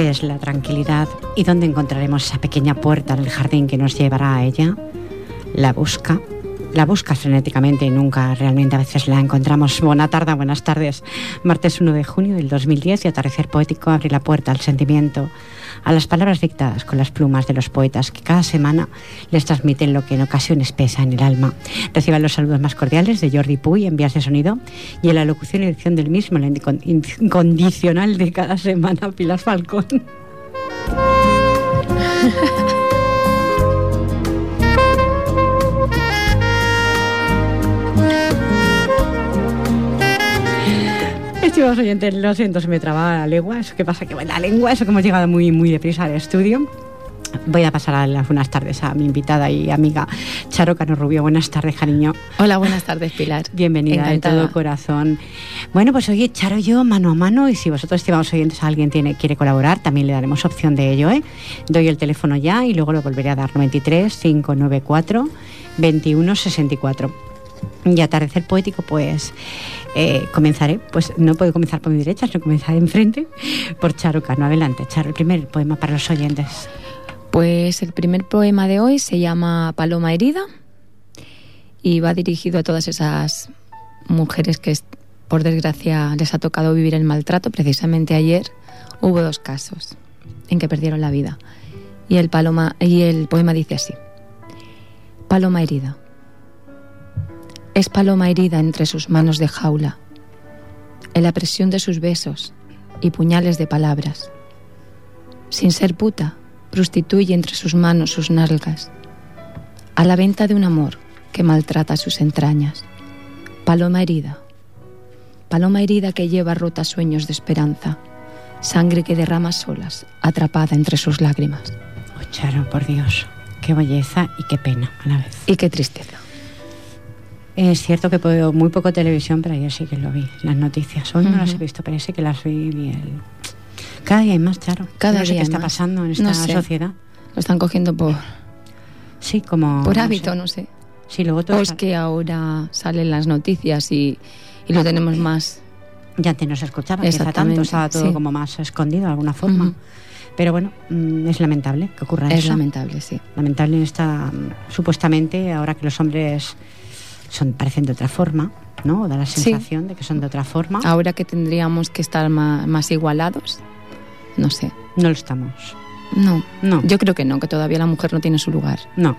¿Qué es la tranquilidad y dónde encontraremos esa pequeña puerta en el jardín que nos llevará a ella? La busca, la busca frenéticamente y nunca realmente a veces la encontramos. Buena tarde, buenas tardes. Martes 1 de junio del 2010 y atardecer poético abre la puerta al sentimiento, a las palabras dictadas con las plumas de los poetas que cada semana les transmiten lo que en ocasiones pesa en el alma. Reciban los saludos más cordiales de Jordi Puy en vías de sonido y en la locución y edición del mismo, la incondicional de cada semana, Pilar Falcón. Estimados oyentes, lo siento, se me traba la lengua. Eso que pasa que bueno, la lengua, eso que hemos llegado muy, muy deprisa al estudio. Voy a pasar a las buenas tardes a mi invitada y amiga Charo Cano Rubio. Buenas tardes, cariño. Hola, buenas tardes, Pilar. Bienvenida Encantada. de todo corazón. Bueno, pues oye, Charo y yo mano a mano y si vosotros, estimados oyentes, alguien tiene, quiere colaborar, también le daremos opción de ello. ¿eh? Doy el teléfono ya y luego lo volveré a dar 93 594 21 64. Y atardecer poético, pues eh, comenzaré, pues no puedo comenzar por mi derecha, sino comenzaré enfrente por Charo Cano. Adelante, Charo, el primer poema para los oyentes. Pues el primer poema de hoy se llama Paloma herida y va dirigido a todas esas mujeres que por desgracia les ha tocado vivir el maltrato. Precisamente ayer hubo dos casos en que perdieron la vida. Y el, paloma, y el poema dice así. Paloma herida. Es paloma herida entre sus manos de jaula, en la presión de sus besos y puñales de palabras. Sin ser puta, prostituye entre sus manos sus nalgas, a la venta de un amor que maltrata sus entrañas. Paloma herida, paloma herida que lleva rota sueños de esperanza, sangre que derrama solas, atrapada entre sus lágrimas. Oh, Charo, por Dios, qué belleza y qué pena a la vez. Y qué tristeza. Es cierto que puedo muy poco televisión, pero ayer sí que lo vi, las noticias. Hoy no las he visto, pero sí que las vi. el... Cada día hay más, Charo. Cada no sé día qué está más. pasando en esta No sé. sociedad. Lo están cogiendo por, Sí, como... por no hábito, sé. no sé. Sí, luego todo O es que ahora salen las noticias y, y lo tenemos más. Ya antes no se escuchaba, quizá tanto, Exactamente, estaba todo sí. como más escondido de alguna forma. Pero bueno, mm, es lamentable que ocurra Es eso. lamentable, sí. lamentable en esta mm, supuestamente ahora que los hombres son parecen de otra forma no da la Sí. sensación de que son de otra forma Ahora que tendríamos que estar ma- más, igualados, no sé. no lo estamos No, no yo creo que no, que todavía la mujer no tiene su lugar. no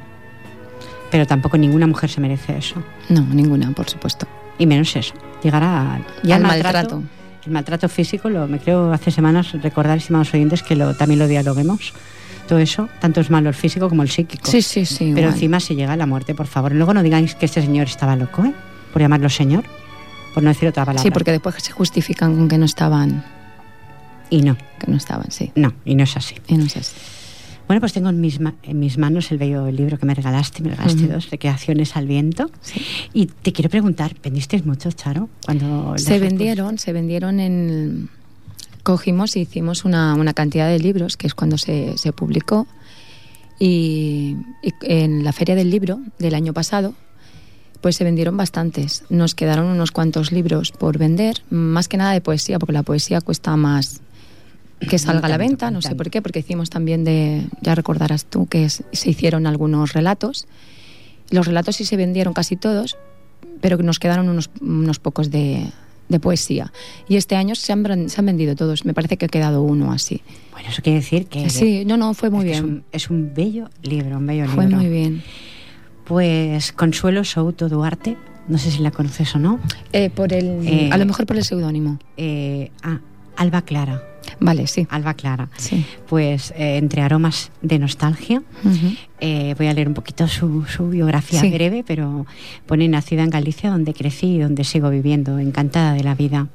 pero tampoco ninguna mujer se merece eso No, ninguna, por supuesto. y menos eso llegar a ya Al el maltrato. el maltrato físico lo me creo hace semanas recordar estimados oyentes que lo también lo dialoguemos todo eso tanto es malo el físico como el psíquico Sí, sí, sí. Pero igual. encima se llega a la muerte, por favor. Luego no digáis que este señor estaba loco, ¿eh? Por llamarlo señor, por no decir otra palabra. Sí, porque después se justifican con que no estaban, Y no, que no estaban, sí. no, y no es así. Y no sé. así. Bueno, pues tengo en mis, ma- en mis manos el bello libro que me regalaste, me regalaste Ujú. dos, Recreaciones al viento. Sí. Y te quiero preguntar, ¿vendisteis mucho, Charo? Cuando Se vendieron, se vendieron en... Cogimos y hicimos una, una cantidad de libros, que es cuando se, se publicó, y, y en la feria del libro del año pasado, pues se vendieron bastantes. Nos quedaron unos cuantos libros por vender, más que nada de poesía, porque la poesía cuesta más que salga a la venta, no sé por qué, porque hicimos también de, ya recordarás tú, que es- se hicieron algunos relatos. Los relatos sí se vendieron casi todos, pero nos quedaron unos, unos pocos de, de poesía. Y este año se han, se han vendido todos, me parece que ha quedado uno así. Bueno, eso quiere decir que... Sí, no, no, fue muy bien. Es un, es un bello libro, un bello Fue libro. muy bien. Pues Consuelo Souto Duarte, no sé si la conoces o no. Eh, por el, Eh, a lo mejor por el seudónimo. Eh, ah, Alba Clara. Vale, sí. Alba Clara. Sí. Pues eh, entre aromas de nostalgia, eh, voy a leer un poquito su, su biografía Sí. breve, pero pone nacida en Galicia, donde crecí y donde sigo viviendo, encantada de la vida.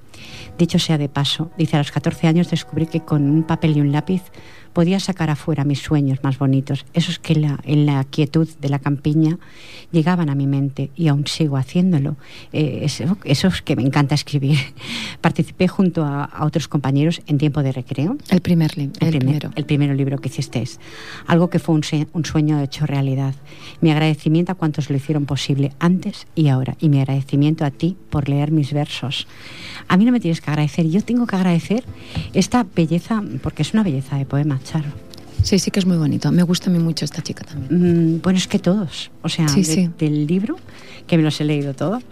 Dicho sea de paso, dice a los 14 años descubrí que con un papel y un lápiz podía sacar afuera mis sueños más bonitos, esos que la- en la quietud de la campiña llegaban a mi mente y aún sigo haciéndolo. Eh, eso- esos que me encanta escribir. Participé junto a, a otros compañeros en tiempo de recreo El primer libro. el, El, primer- primero. el primero libro que hicisteis. Algo que fue un, un sueño hecho realidad. Mi agradecimiento a cuantos lo hicieron posible antes y ahora. Y mi agradecimiento a ti por leer mis versos. A mí no me tienes que agradecer, yo tengo que agradecer esta belleza, porque es una belleza de poema, Charo. Sí, sí que es muy bonito. Me gusta a mí mucho esta chica también. Mm, bueno, es que todos. O sea, Sí, de- sí. del libro, que me los he leído todos,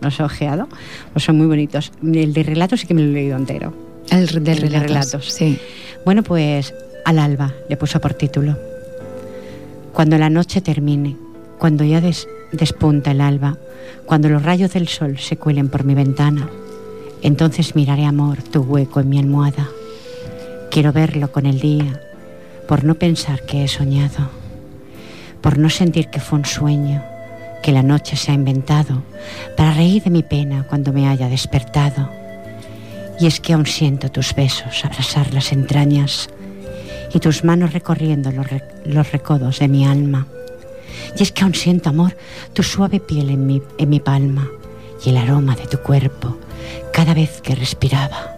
los he ojeado, pues son muy bonitos. El de relatos sí que me lo he leído entero. El de El de relatos. relatos. Sí. Bueno, pues al alba le puso por título. Cuando la noche termine, cuando ya des- despunta el alba, cuando los rayos del sol se cuelen por mi ventana, entonces miraré, amor, tu hueco en mi almohada. Quiero verlo con el día, por no pensar que he soñado, por no sentir que fue un sueño, que la noche se ha inventado, para reír de mi pena cuando me haya despertado. Y es que aún siento tus besos abrazar las entrañas y tus manos recorriendo los, los recodos de mi alma. Y es que aún siento, amor, tu suave piel en mi, en mi palma y el aroma de tu cuerpo cada vez que respiraba.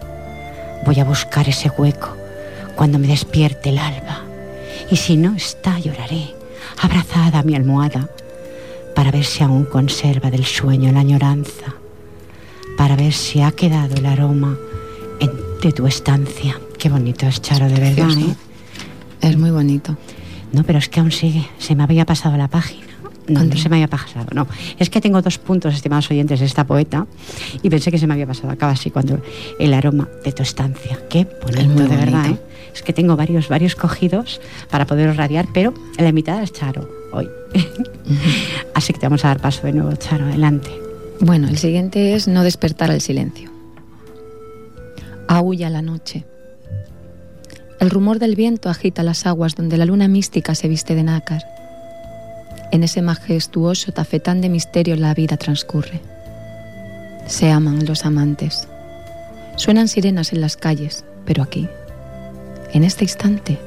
Voy a buscar ese hueco cuando me despierte el alba. Y si no está, lloraré, abrazada a mi almohada, para ver si aún conserva del sueño la añoranza, para ver si ha quedado el aroma en- de tu estancia. Qué bonito es, Charo, de verdad. ¿eh? Es muy bonito. No, pero es que aún sigue. Se me había pasado la página. No, no Anda. se me había pasado, no. Es que tengo dos puntos, estimados oyentes, de esta poeta y pensé que se me había pasado. Acaba así cuando el aroma de tu estancia. Qué bonito, Es muy de verdad. ¿eh? Es que tengo varios, varios cogidos para poder radiar, pero la invitada es Charo hoy. así que te vamos a dar paso de nuevo, Charo. Adelante. Bueno, el siguiente es no despertar al silencio. Aúlla la noche. El rumor del viento agita las aguas donde la luna mística se viste de nácar. En ese majestuoso tafetán de misterio la vida transcurre. Se aman los amantes. Suenan sirenas en las calles, pero aquí, en este instante,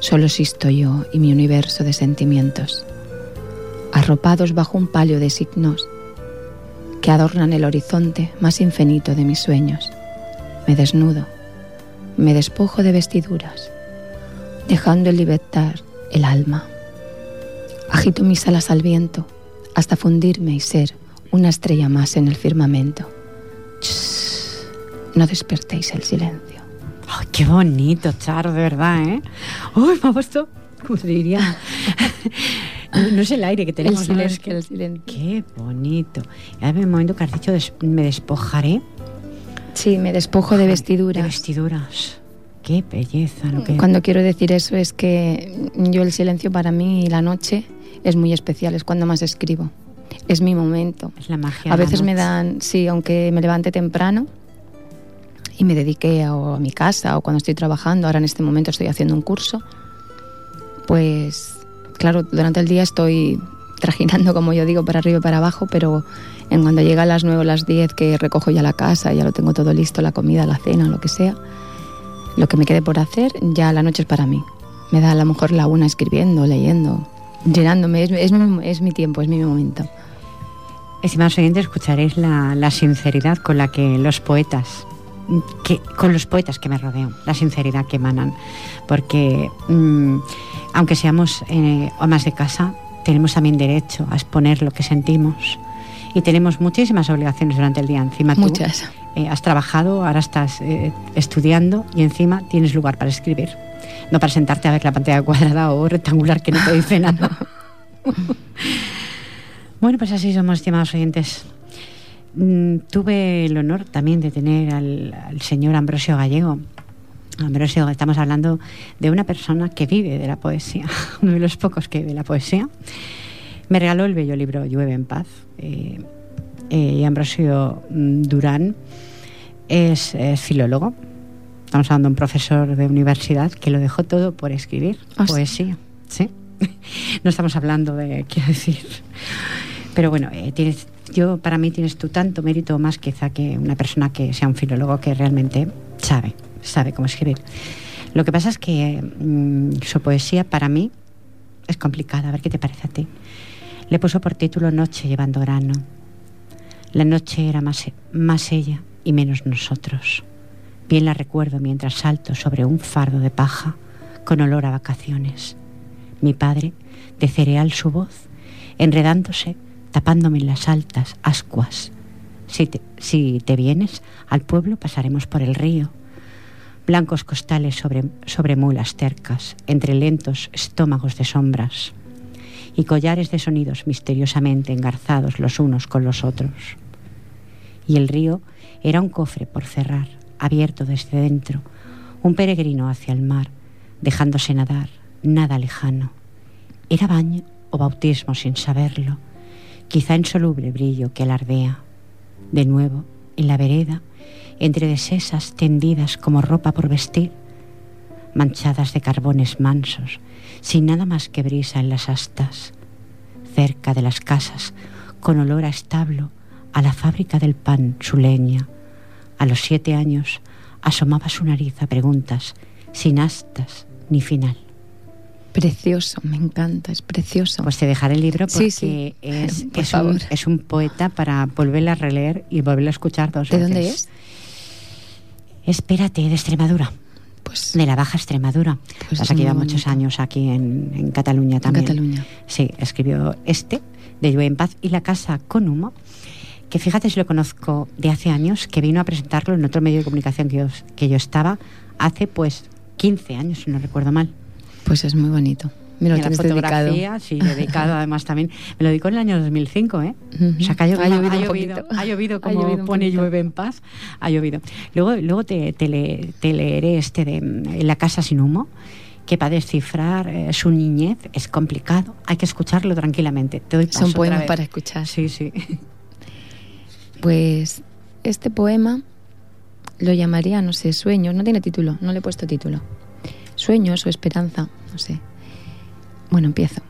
solo existo yo y mi universo de sentimientos, arropados bajo un palio de signos que adornan el horizonte más infinito de mis sueños. Me desnudo, me despojo de vestiduras, dejando en libertad el alma. Agito mis alas al viento hasta fundirme y ser una estrella más en el firmamento. Chss, no despertéis el silencio. Ay, qué bonito, Charo, de verdad, ¿eh? Uy, me ha puesto, ¿cómo se diría? no, es el aire que tenemos, no, es que- el silencio. Qué bonito. Y ahora en el momento que has dicho des- me despojaré Sí, me despojo de de vestiduras. Qué belleza lo que Cuando quiero decir eso es que yo el silencio para mí y la noche es muy especial, es cuando más escribo. Es mi momento. es la magia. A de la veces me dan, sí, aunque me levante temprano y me dedique a, a mi casa o cuando estoy trabajando, ahora en este momento estoy haciendo un curso, pues claro, durante el día estoy trajinando, como yo digo, para arriba y para abajo, pero en cuando llega a las 9 o las 10 que recojo ya la casa, ya lo tengo todo listo, la comida, la cena, lo que sea, lo que me quede por hacer, ya la noche es para mí. Me da a lo mejor la una escribiendo, leyendo, llenándome, es, mi- tiempo, es mi momento. Estimados oyentes, escucharéis la, sinceridad con la que los poetas, con los poetas que me rodeo, la sinceridad que emanan. Porque mm, aunque seamos eh, amas de casa, tenemos también derecho a exponer lo que sentimos. Y tenemos muchísimas obligaciones durante el día. Encima tú, Muchas. eh, has trabajado, ahora estás eh, estudiando y encima tienes lugar para escribir. No para sentarte a ver la pantalla cuadrada o rectangular que no te dice nada. bueno, pues así somos, estimados oyentes. Mm, tuve el honor también de tener al, al señor Ambrosio Gallego. Ambrosio, estamos hablando de una persona que vive de la poesía, uno de los pocos que vive de la poesía. Me regaló el bello libro Llueve en paz. eh, eh, y Ambrosio mm, Durán es, es filólogo, Estamos hablando de un profesor de universidad que lo dejó todo por escribir Ah, sí. poesía. Sí. No estamos hablando de, quiero decir. Pero bueno, eh, tienes, yo para mí tienes tú tanto mérito más quizá que una persona que sea un filólogo que realmente sabe, sabe cómo escribir. Lo que pasa es que mm, su poesía para mí es complicada. A ver qué te parece a ti. Le puso por título Noche llevando grano. La noche era más, más ella y menos nosotros. Bien la recuerdo mientras salto sobre un fardo de paja con olor a vacaciones. Mi padre, de cereal su voz, enredándose, tapándome en las altas ascuas. Si te, si te vienes al pueblo pasaremos por el río. Blancos costales sobre, sobre mulas tercas, entre lentos estómagos de sombras y collares de sonidos misteriosamente engarzados los unos con los otros. Y el río era un cofre por cerrar, abierto desde dentro, un peregrino hacia el mar, dejándose nadar, nada lejano. Era baño o bautismo sin saberlo, quizá insoluble brillo que alardea. De nuevo, en la vereda, entre deshesas tendidas como ropa por vestir, manchadas de carbones mansos, sin nada más que brisa en las astas, cerca de las casas, con olor a establo, a la fábrica del pan, su leña. A los siete años asomaba su nariz a preguntas, sin astas ni final. Precioso, me encanta, es precioso. Pues te dejaré el libro porque Sí, sí, Es, por es, un, es un poeta para volverlo a releer y volverlo a escuchar dos ¿De veces. dónde es? Espérate, de Extremadura, Pues de la Baja Extremadura. Pues Pasa que lleva muchos años aquí en, en Cataluña en también. Cataluña. Sí, escribió este, de Llueve en Paz, y La Casa con Humo, que fíjate si lo conozco de hace años, que vino a presentarlo en otro medio de comunicación que yo, que yo estaba hace pues 15 años, si no recuerdo mal. Pues es muy bonito. Me lo a la tienes dedicado. fotografía, sí, dedicado además también. Me lo dedicó en el año 2005, ¿eh? Ujú. O sea, que ha llovido, Ha llovido ha un llovido, poquito. ha llovido Ha como llovido pone llueve en paz, ha llovido. Luego, luego te, te, le- te leeré este de mm, La casa sin humo, que para descifrar eh, su niñez es complicado. Hay que escucharlo tranquilamente. Te doy paso Son poemas para escuchar. Sí, sí. Pues este poema lo llamaría, no sé, sueños, no tiene título, no le he puesto título. Sueños o esperanza, no sé. Bueno, empiezo.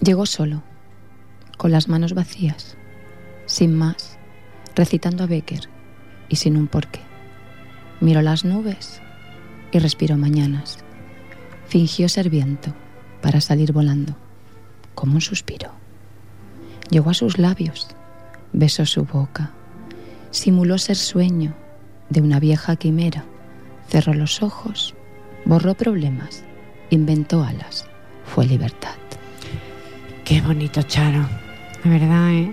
Llegó solo, con las manos vacías, sin más, recitando a Becker y sin un porqué. Miró las nubes y respiró mañanas. Fingió ser viento para salir volando, como un suspiro. Llegó a sus labios, besó su boca, simuló ser sueño de una vieja quimera, cerró los ojos, borró problemas, inventó alas, fue libertad. Qué bonito, Charo. De verdad, ¿eh?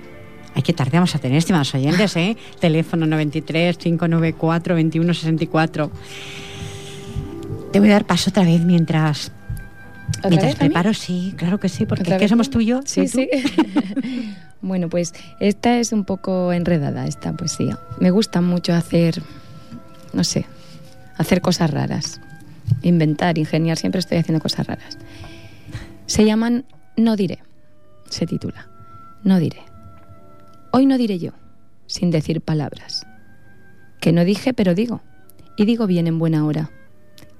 Ay, qué tarde vamos a tener, estimados oyentes, ¿eh? Teléfono 93 594 2164. Te voy a dar paso otra vez mientras Mientras preparo, sí, claro que sí, porque ¿Otra ¿qué vez somos tú? y yo? Sí, ¿Tú y tú? sí. bueno, pues esta es un poco enredada, esta poesía. Me gusta mucho hacer, no sé, hacer cosas raras. Inventar, ingeniar, siempre estoy haciendo cosas raras. Se llaman No diré, se titula. No diré. Hoy no diré yo, sin decir palabras. Que no dije, pero digo. Y digo bien en buena hora.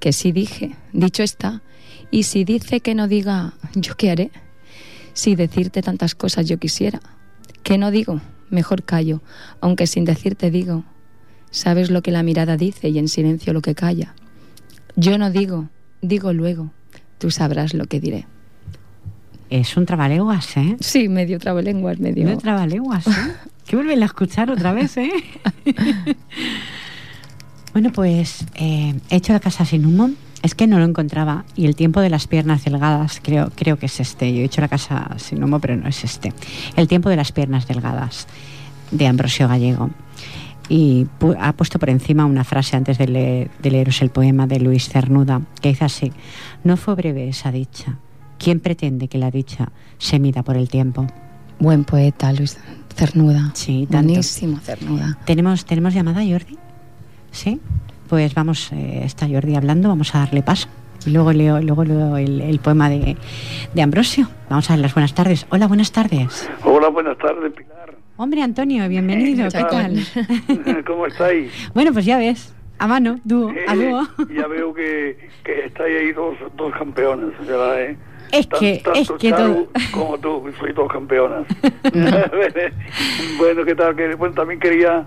Que sí dije, dicho está. Y si dice que no diga, ¿yo qué haré? Si decirte tantas cosas yo quisiera. Que no digo, mejor callo, aunque sin decirte digo. Sabes lo que la mirada dice y en silencio lo que calla. Yo no digo, digo luego. Tú sabrás lo que diré. Es un trabaleguas, ¿eh? Sí, medio trabalenguas, medio. Un trabaleguas, ¿eh? Que vuelven a escuchar otra vez, ¿eh? bueno, pues eh, he hecho la casa sin humo. Es que no lo encontraba y el tiempo de las piernas delgadas creo, creo que es este. Yo he hecho la casa sin humo, pero no es este. El tiempo de las piernas delgadas de Ambrosio Gallego. Y pu- ha puesto por encima una frase antes de, leer- de leeros el poema de Luis Cernuda, que dice así, no fue breve esa dicha. ¿Quién pretende que la dicha se mida por el tiempo? Buen poeta, Luis Cernuda. Sí, tanto. Buenísimo, Cernuda. ¿Tenemos, ¿Tenemos llamada, Jordi? ¿Sí? Pues vamos, eh, está Jordi hablando, vamos a darle paso. Y luego leo, luego leo el, el poema de, de Ambrosio. Vamos a dar las buenas tardes. Hola, buenas tardes. Hola, buenas tardes, Pilar. Hombre, Antonio, bienvenido. ¿Qué tal? ¿Cómo estáis? bueno, pues ya ves. a mano, dúo, a dúo. ya veo que, que estáis ahí dos, dos campeones, ¿verdad? Es que, es que todo... como tú, soy dos campeonas. bueno, ¿qué tal? Que, bueno, también quería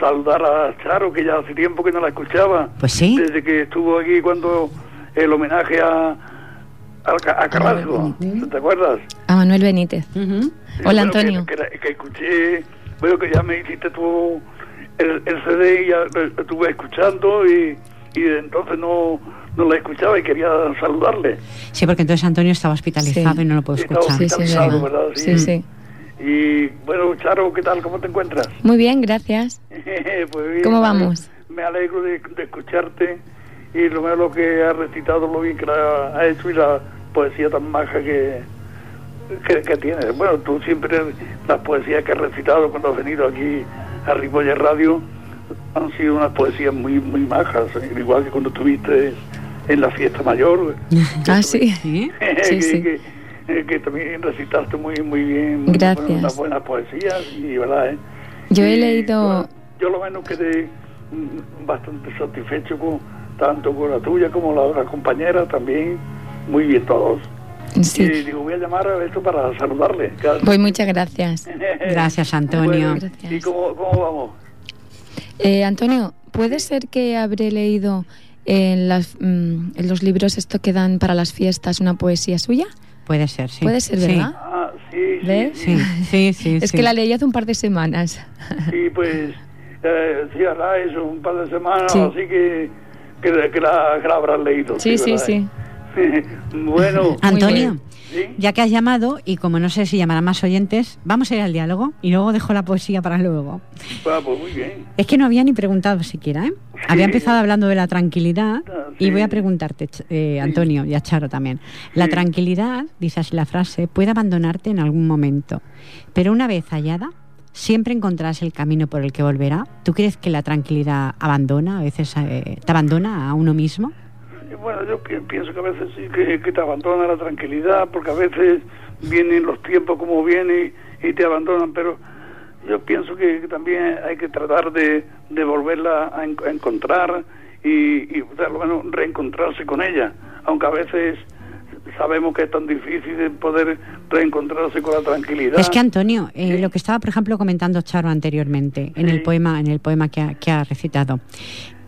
saludar a Charo, que ya hace tiempo que no la escuchaba. Pues sí. Desde que estuvo aquí cuando el homenaje a, a, Carrasco, ¿te acuerdas? A Manuel Benítez. Hola, Antonio. Que, que, escuché, bueno, que ya me hiciste tu el, el CD y ya lo estuve escuchando y, y entonces no, no la escuchaba y quería saludarle. Sí, porque entonces Antonio estaba hospitalizado y no lo puedo escuchar. Sí, sí, ¿verdad? Sí, sí. Y bueno, Charo, ¿qué tal? ¿Cómo te encuentras? Muy bien, gracias. pues ¿Cómo vamos? Me alegro de, escucharte y lo menos lo que has recitado, lo bien que la ha hecho y la poesía tan maja que, que, tienes. Bueno, tú siempre, las poesías que has recitado cuando has venido aquí a Ripolla Radio han sido unas poesías muy, muy majas, igual que cuando estuviste en la fiesta mayor. ah, sí. sí, sí. Eh, que también recitaste muy muy bien Gracias. unas buenas poesías y verdad ¿eh? yo he leído yo, lo menos quedé mm, bastante satisfecho con tanto con la tuya como la otra compañera también muy bien todos sí. y digo voy a llamar a esto para saludarle pues muchas gracias gracias Antonio y cómo, cómo vamos eh, Antonio puede ser que habré leído en, las, mm, en los libros esto que dan para las fiestas una poesía suya Puede ser, sí. Puede ser, ¿verdad? Sí. Ah, sí, ¿Ves? Sí, sí, sí. es que la leí hace un par de semanas. Sí, pues, eh, sí, hará eso, un par de semanas, así que, que, que, la, que, la, habrás leído. Sí, sí, sí. bueno. Antonio. Ya que has llamado, y como no sé si llamarán más oyentes, vamos a ir al diálogo y luego dejo la poesía para luego. Ah, pues muy bien. Es que no había ni preguntado siquiera, ¿eh? Había empezado hablando de la tranquilidad ah, y voy a preguntarte, eh, Antonio, y a Charo también. La tranquilidad, dice así la frase, puede abandonarte en algún momento, pero una vez hallada, siempre encontrarás el camino por el que volverá. ¿Tú crees que la tranquilidad abandona, a veces eh, te abandona a uno mismo? Bueno, yo pienso que a veces sí que, te abandona la tranquilidad, porque a veces vienen los tiempos como vienen y, te abandonan, pero yo pienso que, también hay que tratar de, de volverla a, encontrar y, y bueno, reencontrarse con ella, aunque a veces sabemos que es tan difícil poder reencontrarse con la tranquilidad. Es que Antonio, eh, lo que estaba por ejemplo comentando Charo anteriormente en el poema, en el poema que ha, que ha recitado,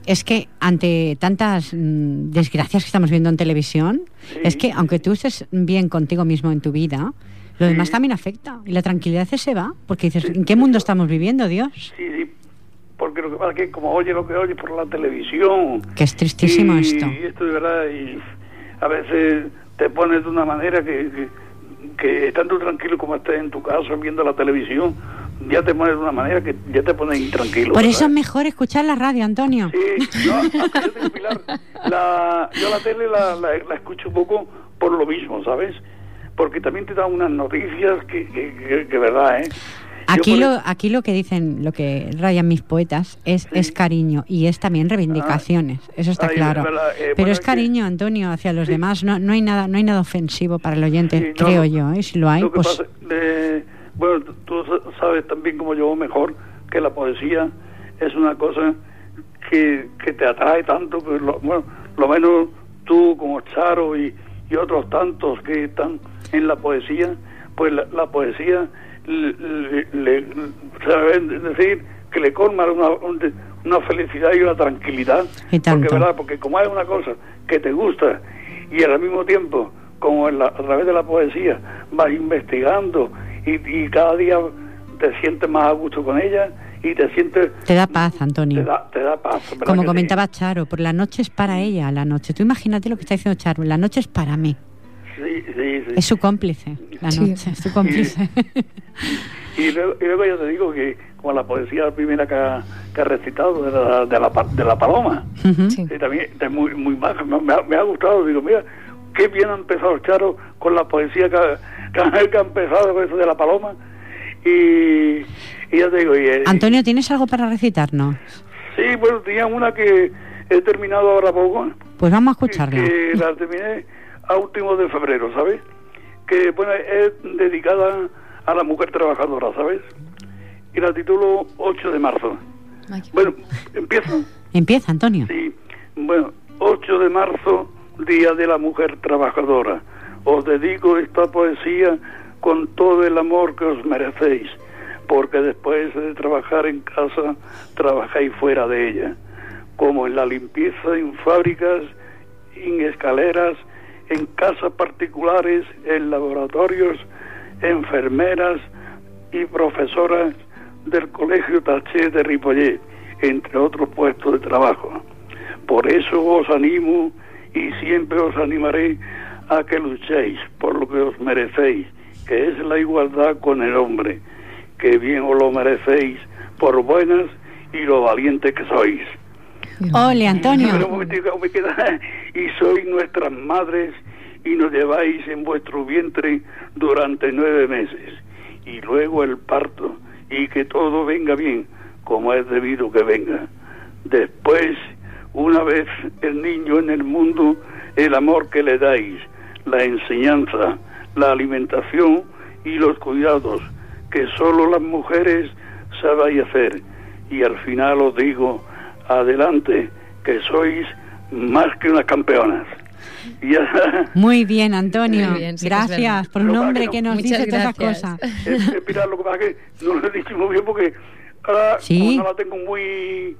es que ante tantas mm, desgracias que estamos viendo en televisión, es que aunque tú estés bien contigo mismo en tu vida, lo demás también afecta. Y la tranquilidad se va, porque dices, ¿en qué mundo estamos viviendo, Dios? Sí, sí, porque lo que pasa es que como oye lo que oye por la televisión... Que es tristísimo esto. Y esto de verdad, y a veces te pones de una manera que, que, que estando tranquilo como estés en tu casa viendo la televisión, ya te pones de una manera que ya te pones intranquilo. Por eso es mejor escuchar la radio, Antonio. Sí, no, yo, la, yo la tele la, la, escucho un poco por lo mismo, ¿sabes? Porque también te da unas noticias que, que, que, verdad, ¿eh? Aquí lo, aquí lo que dicen, lo que rayan mis poetas, es, es cariño y es también reivindicaciones, ah. eso está claro. Eh, Pero es cariño, Antonio, hacia los demás, no, no hay nada no hay nada ofensivo para el oyente, creo yo, ¿eh? si lo hay, pues... Bueno, tú sabes también como yo mejor que la poesía es una cosa que, que te atrae tanto, que lo, bueno, lo menos tú como Charo y, y otros tantos que están en la poesía, pues la, poesía le, le, decir que le colma una, una felicidad y una tranquilidad. porque, ¿verdad? porque como hay una cosa que te gusta y al mismo tiempo, como a través de la poesía, vas investigando y, cada día te sientes más a gusto con ella y te sientes... Te da paz, Antonio. Te da, paz. Como comentaba Charo, por la noche es para ella, la noche. Tú imagínate lo que está diciendo Charo, la noche es para mí. Sí, sí, sí. Es su cómplice, la noche, es su cómplice. Y, luego, y, luego, yo te digo que como la poesía primera que ha, que ha recitado de la, de la, de la paloma, también es muy, muy baja, me, ha, me ha gustado, digo, mira, qué bien ha empezado Charo con la poesía que que ha empezado con eso de la paloma. Y, ya te digo. Y, Antonio, ¿tienes algo para recitarnos? Sí, bueno, tenía una que he terminado ahora poco. Pues vamos a escucharla. Que, la terminé a último de febrero, ¿sabes? Que bueno, es dedicada a la mujer trabajadora, ¿sabes? Y la titulo 8 de marzo. bueno, empiezo. Empieza, Antonio. Sí, bueno, 8 de marzo, Día de la Mujer Trabajadora. Os dedico esta poesía con todo el amor que os merecéis, porque después de trabajar en casa, trabajáis fuera de ella, como en la limpieza en fábricas, en escaleras, en casas particulares, en laboratorios, enfermeras y profesoras del Colegio Taché de Ripollet, entre otros puestos de trabajo. Por eso os animo y siempre os animaré a que luchéis por lo que os merecéis, que es la igualdad con el hombre, que bien os lo merecéis por buenas y lo valiente que sois. Ole, Antonio. y sois nuestras madres y nos lleváis en vuestro vientre durante nueve meses y luego el parto y que todo venga bien como es debido que venga. Después, una vez el niño en el mundo, el amor que le dais, la enseñanza, la alimentación y los cuidados que solo las mujeres sabéis hacer. Y al final os digo, adelante, que sois más que unas campeonas. Muy bien, Antonio. gracias por un hombre que, nos dice todas esas cosas. mira, lo que pasa es que no lo he dicho muy bien porque ahora no la tengo muy...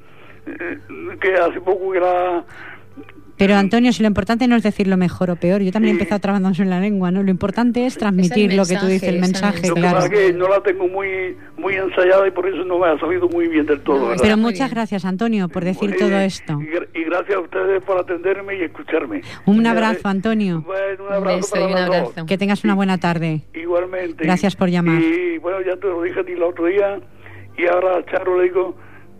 Eh, que hace poco que la pero Antonio, si lo importante no es decir lo mejor o peor, yo también he empezado trabajando en la lengua, ¿no? Lo importante es transmitir lo que tú dices, el mensaje, claro. que no la tengo muy muy ensayada y por eso no me ha salido muy bien del todo. pero muchas gracias, Antonio, por decir todo esto. Y, gracias a ustedes por atenderme y escucharme. Un abrazo, Antonio. Bueno, un abrazo. un abrazo. Que tengas una buena tarde. Igualmente. Gracias por llamar. Y bueno, ya te lo dije a ti el otro día y ahora a Charo le digo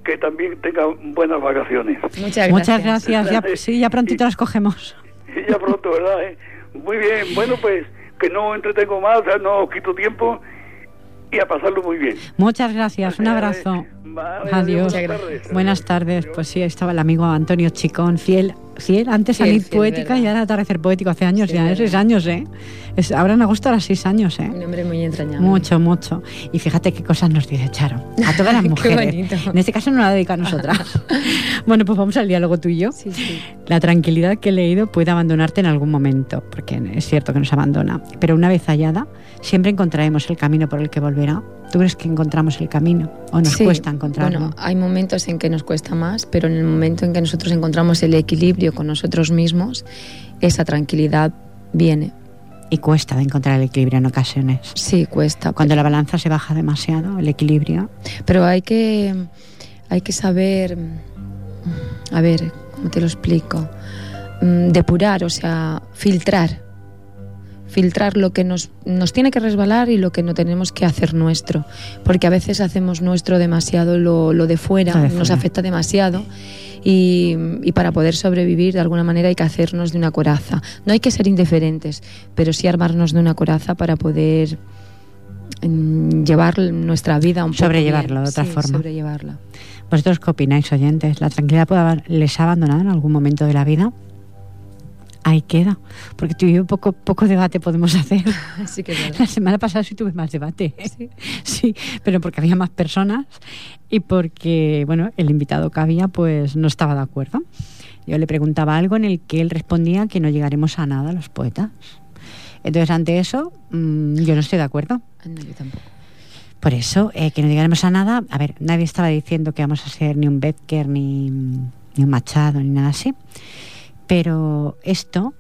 que también tenga buenas vacaciones. Muchas gracias. Muchas gracias. Ya, sí, ya prontito las cogemos. ya pronto, ¿verdad? Eh? Muy bien. Bueno, pues que no entretengo más, no quito tiempo y a pasarlo muy bien. Muchas gracias. Un abrazo. adiós. Buenas tardes. Pues sí, estaba el amigo Antonio Chicón, fiel fiel, antes salir poética y ahora atardecer poético. Hace años ya, ¿eh? seis años, ¿eh? Es, ahora en agosto a seis años, ¿eh? Un hombre muy entrañable. Mucho, mucho. Y fíjate qué cosas nos dice Charo. A todas las mujeres. en este caso no la dedica a nosotras. bueno, pues vamos al diálogo tuyo. Sí, sí. La tranquilidad que he leído puede abandonarte en algún momento, porque es cierto que nos abandona. Pero una vez hallada, siempre encontraremos el camino por el que volverá. ¿Tú crees que encontramos el camino o nos cuesta encontrarlo? Bueno, hay momentos en que nos cuesta más, pero en el momento en que nosotros encontramos el equilibrio con nosotros mismos, esa tranquilidad viene. Y cuesta de encontrar el equilibrio en ocasiones. Sí, cuesta. Cuando la balanza se baja demasiado, el equilibrio. Pero hay que, hay que saber, a ver, ¿cómo te lo explico? Mm, depurar, o sea, filtrar. Filtrar lo que nos, nos tiene que resbalar y lo que no tenemos que hacer nuestro. Porque a veces hacemos nuestro demasiado lo, lo de fuera, nos afecta demasiado y, para poder sobrevivir de alguna manera hay que hacernos de una coraza. No hay que ser indiferentes, pero sí armarnos de una coraza para poder mm, llevar nuestra vida un poco sobrellevarlo de otra forma. sobrellevarla. Vosotros qué opináis oyentes la tranquilidad puede les ha abandonado en algún momento de la vida ahí queda. Porque tú y yo poco, poco debate podemos hacer. Sí que La semana pasada sí tuve más debate. ¿Sí? sí, pero porque había más personas y porque, bueno, el invitado que había pues no estaba de acuerdo. Yo le preguntaba algo en el que él respondía que no llegaremos a nada los poetas. Entonces, ante eso, mm, yo no estoy de acuerdo. No, yo tampoco. Por eso, eh, que no llegaremos a nada. A ver, nadie estaba diciendo que vamos a ser ni un Betker, ni, ni un Machado, ni nada así. Pero esto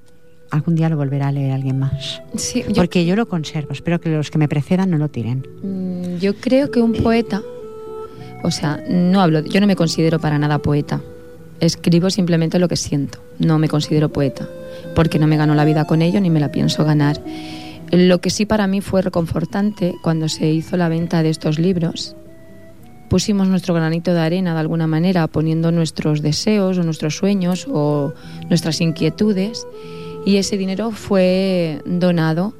algún día lo volverá a leer alguien más. Sí, Porque yo lo conservo, espero que los que me precedan no lo tiren. Mm, yo creo que un poeta, o sea, no hablo, yo no me considero para nada poeta. Escribo simplemente lo que siento, no me considero poeta, porque no me gano la vida con ello ni me la pienso ganar. Lo que sí para mí fue reconfortante cuando se hizo la venta de estos libros pusimos nuestro granito de arena de alguna manera, poniendo nuestros deseos o nuestros sueños o nuestras inquietudes y ese dinero fue donado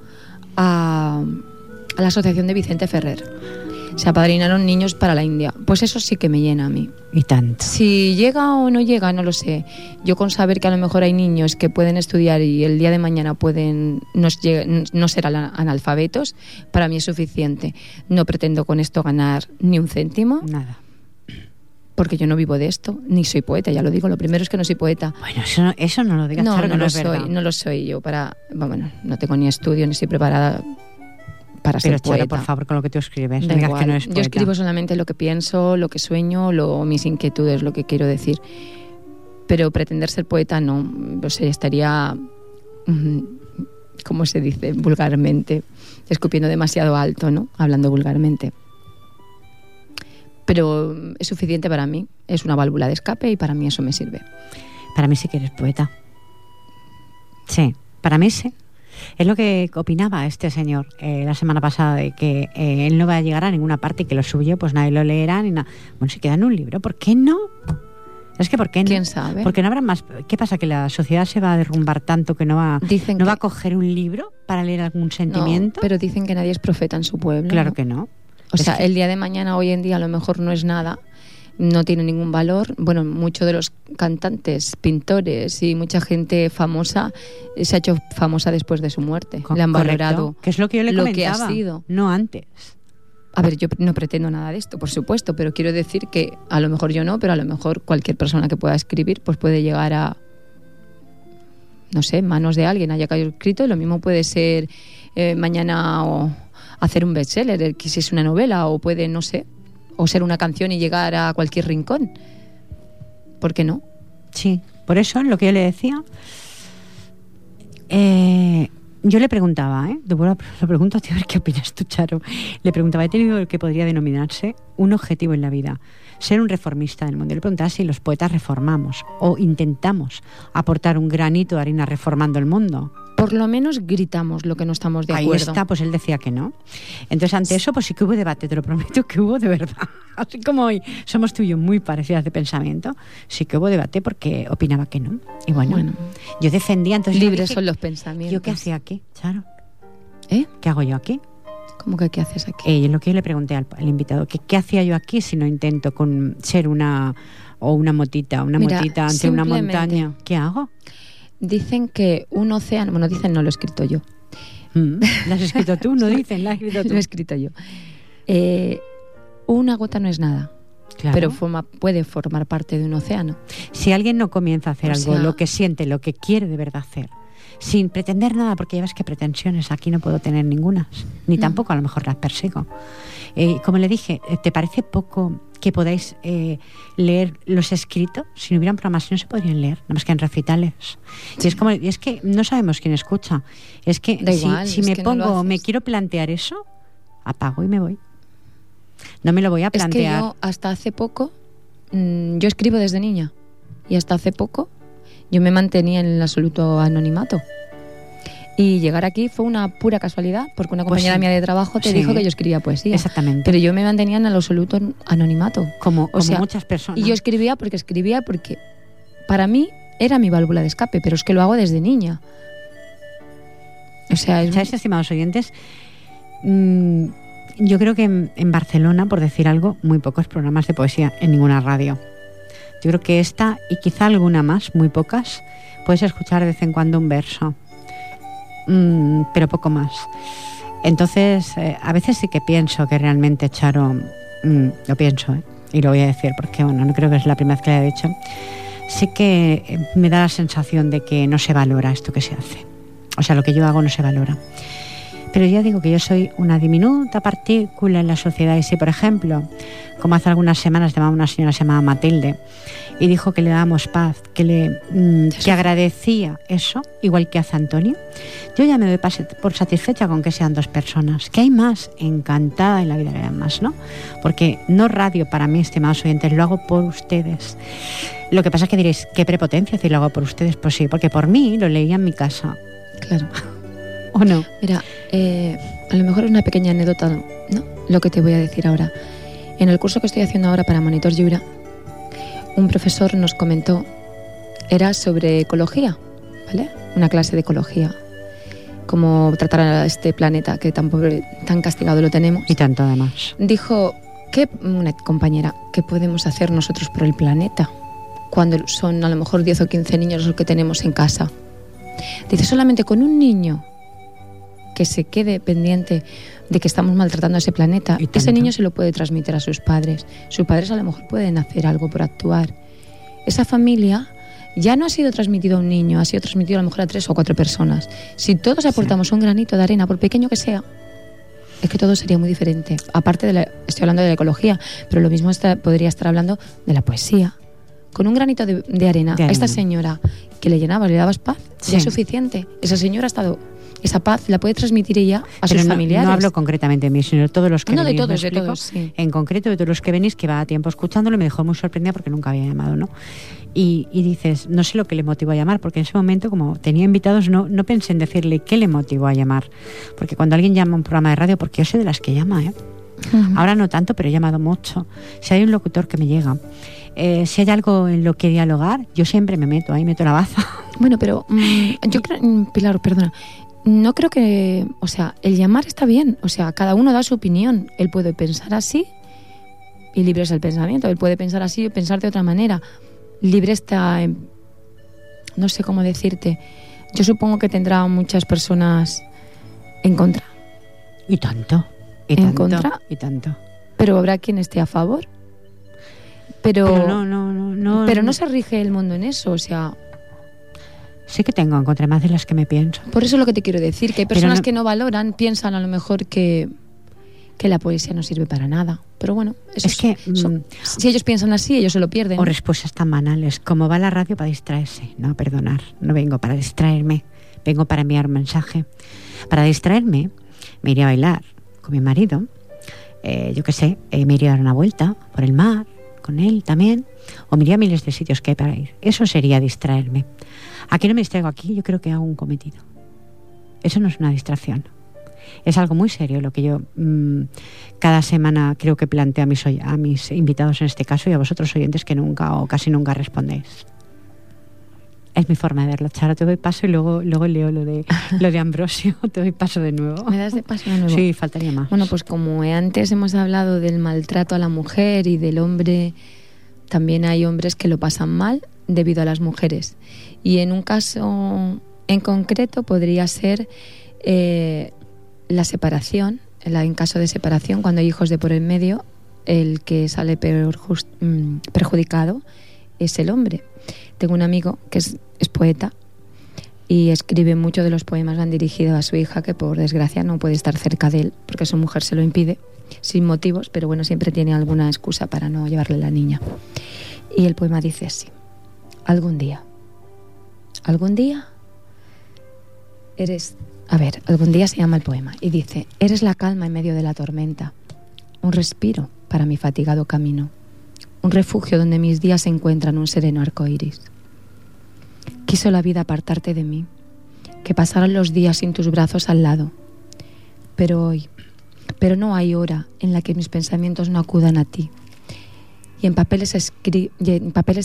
a, la Asociación de Vicente Ferrer se apadrinaron niños para la India. Pues eso sí que me llena a mí. Y tanto. Si llega o no llega, no lo sé. Yo con saber que a lo mejor hay niños que pueden estudiar y el día de mañana pueden no, no ser analfabetos, para mí es suficiente. No pretendo con esto ganar ni un céntimo. Nada. porque yo no vivo de esto, ni soy poeta, ya lo digo. Lo primero es que no soy poeta. Bueno, eso, no- eso no lo digas, No, Charo, no, lo soy, no lo soy yo para, bueno, no tengo ni estudio ni estoy preparada para Pero ser Charo, poeta. por favor, con lo que tú escribes, no Da digas igual. que no eres Yo escribo solamente lo que pienso, lo que sueño, lo, mis inquietudes, lo que quiero decir. Pero pretender ser poeta no, o sea, estaría, mm, ¿cómo se dice vulgarmente? Escupiendo demasiado alto, ¿no? Hablando vulgarmente. Pero es suficiente para mí, es una válvula de escape y para mí eso me sirve. Para mí sí que eres poeta. Sí, para mí sí. Es lo que opinaba este señor eh, la semana pasada de que eh, él no va a llegar a ninguna parte y que lo suyo pues nadie lo leerá ni nada. Bueno, si queda en un libro, ¿por qué no? Es que ¿por qué no? ¿Quién sabe? Porque no habrá más. ¿Qué pasa? Que la sociedad se va a derrumbar tanto que no va, Dicen no que- va a coger un libro para leer algún No, sentimiento. pero dicen que nadie es profeta en su pueblo. claro ¿no? que no. O Es sea, que- el día de mañana, hoy en día, a lo mejor no es nada, no tiene ningún valor. Bueno, muchos de los cantantes, pintores y mucha gente famosa eh, se ha hecho famosa después de su muerte. Co- Le han valorado Que es lo que yo le lo que ha sido. No antes. A ver, yo no pretendo nada de esto, por supuesto, pero quiero decir que a lo mejor yo no, pero a lo mejor cualquier persona que pueda escribir, pues puede llegar a, no sé, manos de alguien haya caído escrito, y lo mismo puede ser eh, mañana o hacer un bestseller, el que si es una novela, o puede, no sé, o ser una canción y llegar a cualquier rincón. ¿Por qué no? Sí, por eso lo que yo le decía. eh, yo le preguntaba, ¿eh? Te pregunto a ti a ver qué opinas tú, Charo. Le preguntaba, he tenido el que podría denominarse un objetivo en la vida, ser un reformista del mundo. Le preguntaba si los poetas reformamos o intentamos aportar un granito de harina reformando el mundo. Por lo menos gritamos lo que no estamos de Ahí acuerdo. está, pues él decía que no. Entonces, ante eso, pues sí que hubo debate, te lo prometo que hubo de verdad. Así como hoy somos tú y yo muy parecidas de pensamiento, sí que hubo debate porque opinaba que no. Y bueno, Bueno. yo defendía, entonces... Libres dije, son los pensamientos. ¿Yo qué hacía aquí, Charo? ¿Eh? ¿Qué hago yo aquí? ¿Cómo que qué haces aquí? Eh, lo que yo le pregunté al, al invitado, que qué hacía yo aquí si no intento con ser una o una motita, una Mira, motita ante una montaña. ¿Qué hago? Dicen que un océano, bueno, dicen no lo he escrito yo, Mm, ¿La has escrito tú? No dicen, la has escrito tú. lo he escrito yo. Eh, una gota no es nada, Claro. pero forma, puede formar parte de un océano. Si alguien no comienza a hacer O algo, sea- lo que siente, lo que quiere de verdad hacer, sin pretender nada, porque ya ves que pretensiones aquí no puedo tener ninguna, ni No. tampoco a lo mejor las persigo. Eh, como le dije, ¿te parece poco que podáis eh, leer los escritos? Si no hubieran programas, no se podrían leer, nada más que en recitales. Y, es como, y es que no sabemos quién escucha. Es que Da si, igual, si es me que no pongo, me quiero plantear eso, apago y me voy. No me lo voy a Es que plantear. yo hasta hace poco, mm, yo escribo desde niña y hasta hace poco yo me mantenía en el absoluto anonimato. Y llegar aquí fue una pura casualidad, porque una Pues compañera sí. mía de trabajo te Sí. dijo que yo escribía poesía. Exactamente. Pero yo me mantenía en el absoluto anonimato. como como sea, muchas personas. Y yo escribía porque escribía porque para mí era mi válvula de escape, pero es que lo hago desde niña. O sea, es ¿Sabes, estimados oyentes? Mm, yo creo que en, en Barcelona, por decir algo, muy pocos programas de poesía en ninguna radio. Yo creo que esta y quizá alguna más, muy pocas, puedes escuchar de vez en cuando un verso, Mm, pero poco más. Entonces, eh, a veces sí que pienso que realmente Charo, mm, lo pienso, ¿eh? y lo voy a decir porque, bueno, no creo que es la primera vez que lo he dicho, sí que eh, me da la sensación de que no se valora esto que se hace. O sea, lo que yo hago no se valora. Pero ya digo que yo soy una diminuta partícula en la sociedad y si, por ejemplo, como hace algunas semanas llamaba una señora se llamaba Matilde y dijo que le dábamos paz, que le mm, que agradecía eso, igual que hace Antonio, yo ya me doy por satisfecha con que sean dos personas, que hay más, encantada en la vida que haya más, ¿no? Porque no radio para mí, estimados oyentes, lo hago por ustedes. Lo que pasa es que diréis, qué prepotencia decir lo hago por ustedes, pues sí, porque por mí lo leía en mi casa, claro. ¿O no? Mira, eh, a lo mejor es una pequeña anécdota, ¿no? Lo que te voy a decir ahora. En el curso que estoy haciendo ahora para Monitor Yura, un profesor nos comentó, era sobre ecología, ¿vale? Una clase de ecología. Cómo tratar a este planeta que tan, pobre- tan castigado lo tenemos. Y tanto además. Dijo, ¿qué, una compañera, ¿qué podemos hacer nosotros por el planeta? Cuando son a lo mejor 10 o 15 niños los que tenemos en casa. Dice, solamente con un niño que se quede pendiente de que estamos maltratando a ese planeta, ese niño se lo puede transmitir a sus padres. Sus padres a lo mejor pueden hacer algo por actuar. Esa familia ya no ha sido transmitido a un niño, ha sido transmitido a lo mejor a tres o cuatro personas. Si todos aportamos un granito de arena, por pequeño que sea, es que todo sería muy diferente. Aparte de la, estoy hablando de la ecología, pero lo mismo está- podría estar hablando de la poesía. Con un granito de, de arena, De a esta señora que le llenabas, le dabas paz, Sí. ya es suficiente. Esa señora ha estado, esa paz la puede transmitir ella a Pero sus no, familiares. no hablo concretamente de mí, sino de todos los que No, de venís, ¿me todos, de explico? todos, sí. En concreto de todos los que venís, que va a tiempo escuchándolo me dejó muy sorprendida porque nunca había llamado, ¿no? Y, y dices, no sé lo que le motivó a llamar, porque en ese momento, como tenía invitados, no, no pensé en decirle qué le motivó a llamar. Porque cuando alguien llama a un programa de radio, porque yo soy de las que llama, ¿eh? Ahora no tanto, pero he llamado mucho. Si hay un locutor que me llega, eh, si hay algo en lo que dialogar, yo siempre me meto ahí, meto la baza. Bueno, pero mm, yo creo, mm, Pilar, perdona, no creo que, o sea, el llamar está bien, o sea, cada uno da su opinión, él puede pensar así y libre es el pensamiento, él puede pensar así y pensar de otra manera, libre está, en- no sé cómo decirte, yo supongo que tendrá muchas personas en contra, Y tanto. Y ¿En tanto. contra? Y tanto. pero habrá quien esté a favor. Pero, Pero no, no, no, no. pero no se rige el mundo en eso, o sea, Sí que tengo en contra más de las que me pienso. Por eso es lo que te quiero decir, que hay personas no- que no valoran, piensan a lo mejor que, que la poesía no sirve para nada. Pero bueno, eso Es que, son- mm, si ellos piensan así, ellos se lo pierden. O respuestas tan banales como va la radio para distraerse. No, perdonar, no vengo para distraerme, vengo para enviar un mensaje. Para distraerme, me iría a bailar con mi marido, eh, yo qué sé, eh, me iría a dar una vuelta por el mar con él también, o me iría a miles de sitios que hay para ir. Eso sería distraerme. Aquí no me distraigo, aquí yo creo que hago un cometido. Eso no es una distracción. Es algo muy serio lo que yo mm, cada semana creo que planteo a mis, a mis invitados en este caso y a vosotros oyentes que nunca o casi nunca respondéis. Es mi forma de verlo. Charo, te doy paso y luego, luego leo lo de, lo de Ambrosio. Te doy paso de nuevo. ¿Me das de paso de nuevo? Sí, faltaría más. Bueno, pues como antes hemos hablado del maltrato a la mujer y del hombre, también hay hombres que lo pasan mal debido a las mujeres. Y en un caso en concreto podría ser eh, la separación. En, caso de separación, cuando hay hijos de por en medio, el que sale peor mm, perjudicado es el hombre. Tengo un amigo que es, es poeta y escribe muchos de los poemas van dirigidos a su hija que por desgracia no puede estar cerca de él porque su mujer se lo impide sin motivos, pero bueno, siempre tiene alguna excusa para no llevarle la niña. Y el poema dice así: Algún día, algún día eres, a ver, algún día se llama el poema y dice: Eres la calma en medio de la tormenta, un respiro para mi fatigado camino, un refugio donde mis días se encuentran un sereno arco iris. Quiso la vida apartarte de mí, que pasaran los días sin tus brazos al lado. Pero hoy, pero no hay hora en la que mis pensamientos no acudan a ti. En papeles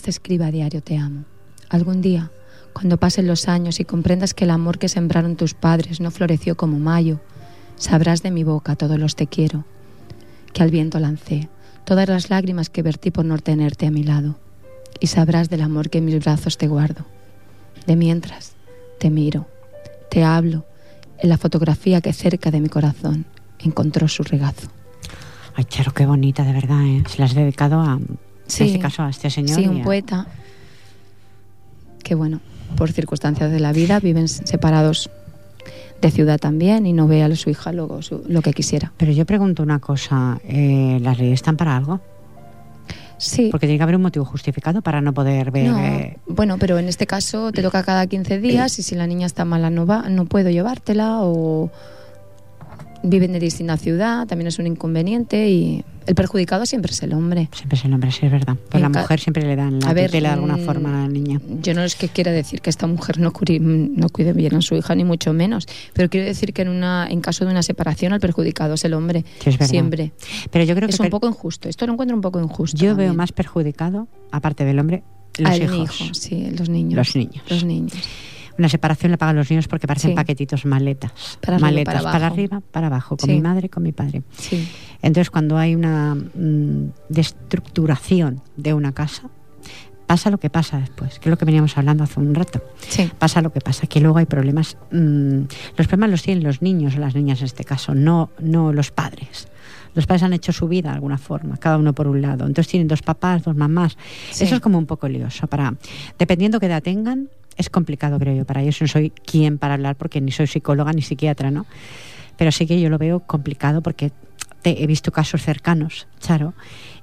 te escriba a diario te amo. Algún día, cuando pasen los años y comprendas que el amor que sembraron tus padres no floreció como mayo, sabrás de mi boca todos los te quiero, que al viento lancé, todas las lágrimas que vertí por no tenerte a mi lado, y sabrás del amor que en mis brazos te guardo. De mientras, te miro, te hablo, en la fotografía que cerca de mi corazón encontró su regazo. Ay, Charo, qué bonita, de verdad. ¿eh? Se la has dedicado a, en este caso, a este señor. Sí, un a- poeta que, bueno, por circunstancias de la vida viven separados de ciudad también y no ve a su hija luego su- lo que quisiera. Pero yo pregunto una cosa, eh, ¿las leyes están para algo? Sí. Porque tiene que haber un motivo justificado para no poder ver... No, eh, bueno, pero en este caso te toca cada 15 días y si la niña está mala no va, no puedo llevártela o viven de distinta ciudad, también es un inconveniente y el perjudicado siempre es el hombre. Siempre es el hombre, sí es verdad. Pero En la mujer siempre le dan la tutela de alguna mm, forma a la niña. Yo no es que quiera decir que esta mujer no, curi- no cuide bien a su hija, ni mucho menos. Pero quiero decir que en, una, en caso de una separación, el perjudicado es el hombre. Sí, es verdad. Siempre. Pero yo creo que Es un poco injusto. Esto lo encuentro un poco injusto. yo veo más perjudicado, aparte del hombre, los Al hijos. hijo, sí, los niños. Los niños. Los niños. Una separación la pagan los niños porque parecen Sí. paquetitos, maletas. Para arriba, maletas para abajo. arriba, para abajo, con Sí. mi madre, con mi padre. Sí. Entonces, cuando hay una mm, destructuración de una casa, pasa lo que pasa después, que es lo que veníamos hablando hace un rato. Sí. Pasa lo que pasa, que luego hay problemas. mm, los problemas los tienen los niños o las niñas en este caso, no, no los padres. Los padres han hecho su vida de alguna forma, cada uno por un lado. Entonces tienen dos papás, dos mamás. Sí. Eso es como un poco lioso. Para, dependiendo qué edad tengan, es complicado, creo yo. Para ellos no soy quien para hablar, porque ni soy psicóloga ni psiquiatra, ¿no? Pero sí que yo lo veo complicado porque te- he visto casos cercanos, Charo,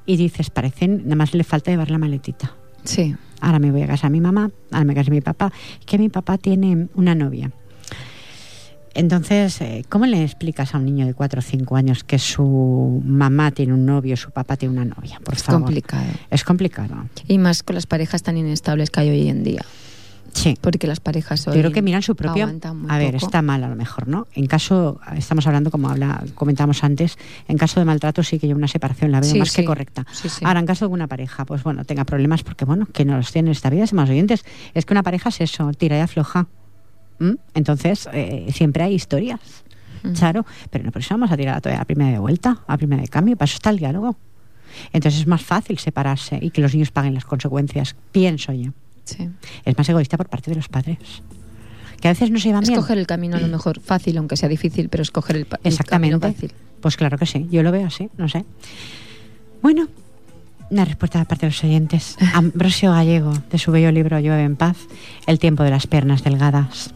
y dices, parecen, nada más le falta llevar la maletita. Sí. Ahora me voy a casa a mi mamá, ahora me casa a mi papá, que mi papá tiene una novia. Entonces, eh, ¿cómo le explicas a un niño de 4 o 5 años que su mamá tiene un novio, su papá tiene una novia? Por Es favor. complicado. Es complicado. Y más con las parejas tan inestables que hay hoy en día. Sí. Porque las parejas hoy Yo creo que miran su propio. muy A ver, poco. está mal a lo mejor, ¿no? En caso, estamos hablando como habla, comentamos antes, en caso de maltrato sí que yo una separación la veo Sí, más que correcta. Sí. Ahora, en caso de una pareja, pues bueno, tenga problemas porque, bueno, que no los tiene en esta vida, es más oyentes. Es que una pareja es eso, tira y afloja. ¿Mm? Entonces, eh, siempre hay historias, Mm. Charo, pero no por eso vamos a tirar a la primera de vuelta, a la primera de cambio, para eso está el diálogo. Entonces es más fácil separarse y que los niños paguen las consecuencias, pienso yo. Sí. Es más egoísta por parte de los padres. Que a veces no se llevan bien. Escoger el camino a lo mejor fácil, aunque sea difícil, pero escoger el, el Exactamente. camino fácil. Pues claro que sí, yo lo veo así, no sé. Bueno, una respuesta de parte de los oyentes. Ambrosio Gallego, de su bello libro Llueve en paz, El tiempo de las piernas delgadas.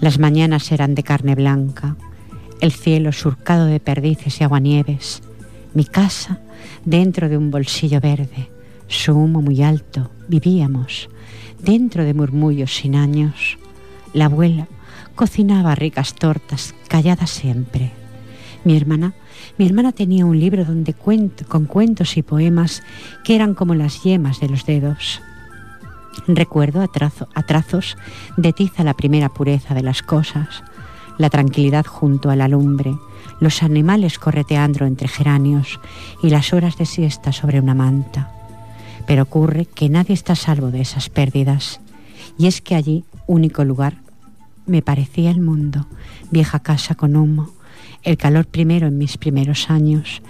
Las mañanas eran de carne blanca, el cielo surcado de perdices y aguanieves, mi casa dentro de un bolsillo verde, su humo muy alto, vivíamos, dentro de murmullos sin años. La abuela cocinaba ricas tortas, callada siempre. Mi hermana, mi hermana tenía un libro donde con cuentos y poemas que eran como las yemas de los dedos. Recuerdo a, a trazos de tiza la primera pureza de las cosas, la tranquilidad junto a la lumbre, los animales correteando entre geranios y las horas de siesta sobre una manta. Pero ocurre que nadie está salvo de esas pérdidas, y es que allí, único lugar, me parecía el mundo, vieja casa con humo, el calor primero en mis primeros años.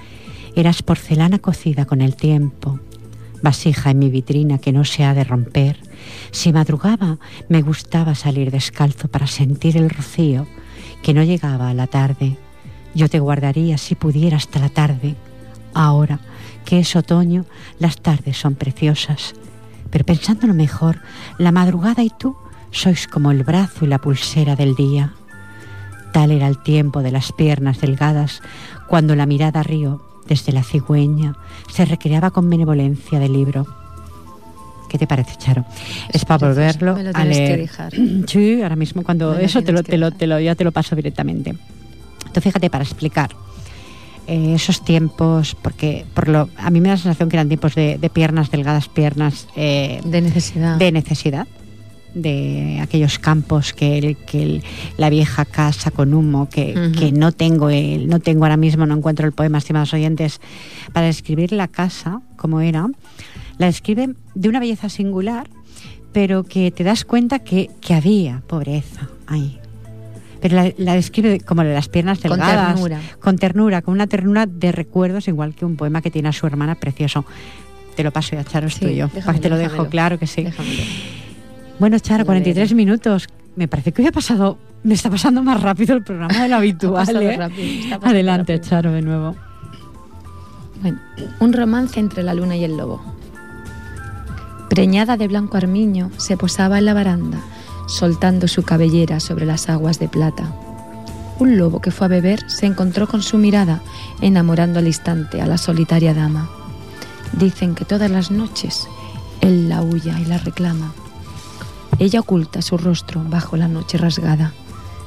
Eras porcelana cocida con el tiempo, vasija en mi vitrina que no se ha de romper. Si madrugaba, me gustaba salir descalzo para sentir el rocío que no llegaba a la tarde. Yo te guardaría si pudiera hasta la tarde. Ahora que es otoño, las tardes son preciosas. Pero pensándolo mejor, la madrugada y tú sois como el brazo y la pulsera del día. Tal era el tiempo de las piernas delgadas cuando la mirada río desde la cigüeña se recreaba con benevolencia del libro. ¿Qué te parece, Charo? Es, para volverlo Me lo a que leer. dejar. Sí, ahora mismo cuando Me eso te lo, que te lo, te lo- ya te lo paso directamente. Entonces, fíjate, para explicar eh, esos tiempos, porque por lo, a mí me da la sensación que eran tiempos de, de piernas delgadas, piernas eh, De necesidad. de necesidad de aquellos campos que, el- que el- la vieja casa con humo que, que no tengo el, no tengo ahora mismo no encuentro el poema estimados oyentes. Para describir la casa como era la describe de una belleza singular pero que te das cuenta que, que había pobreza ahí pero la, la describe como de las piernas Con delgadas ternura. con ternura con una ternura de recuerdos igual que un poema que tiene a su hermana precioso te lo paso ya Charo es Sí, tuyo déjamelo, para que te lo dejo claro que sí Déjamelo. bueno, Charo, Lo 43 leeré. minutos. Me parece que hoy ha pasado, me está pasando más rápido el programa de lo habitual. ¿eh? rápido, Adelante, rápido. Charo, de nuevo. Bueno, un romance entre la luna y el lobo. Preñada de blanco armiño, se posaba en la baranda, soltando su cabellera sobre las aguas de plata. Un lobo que fue a beber se encontró con su mirada, enamorando al instante a la solitaria dama. Dicen que todas las noches él la huya y la reclama. Ella oculta su rostro bajo la noche rasgada.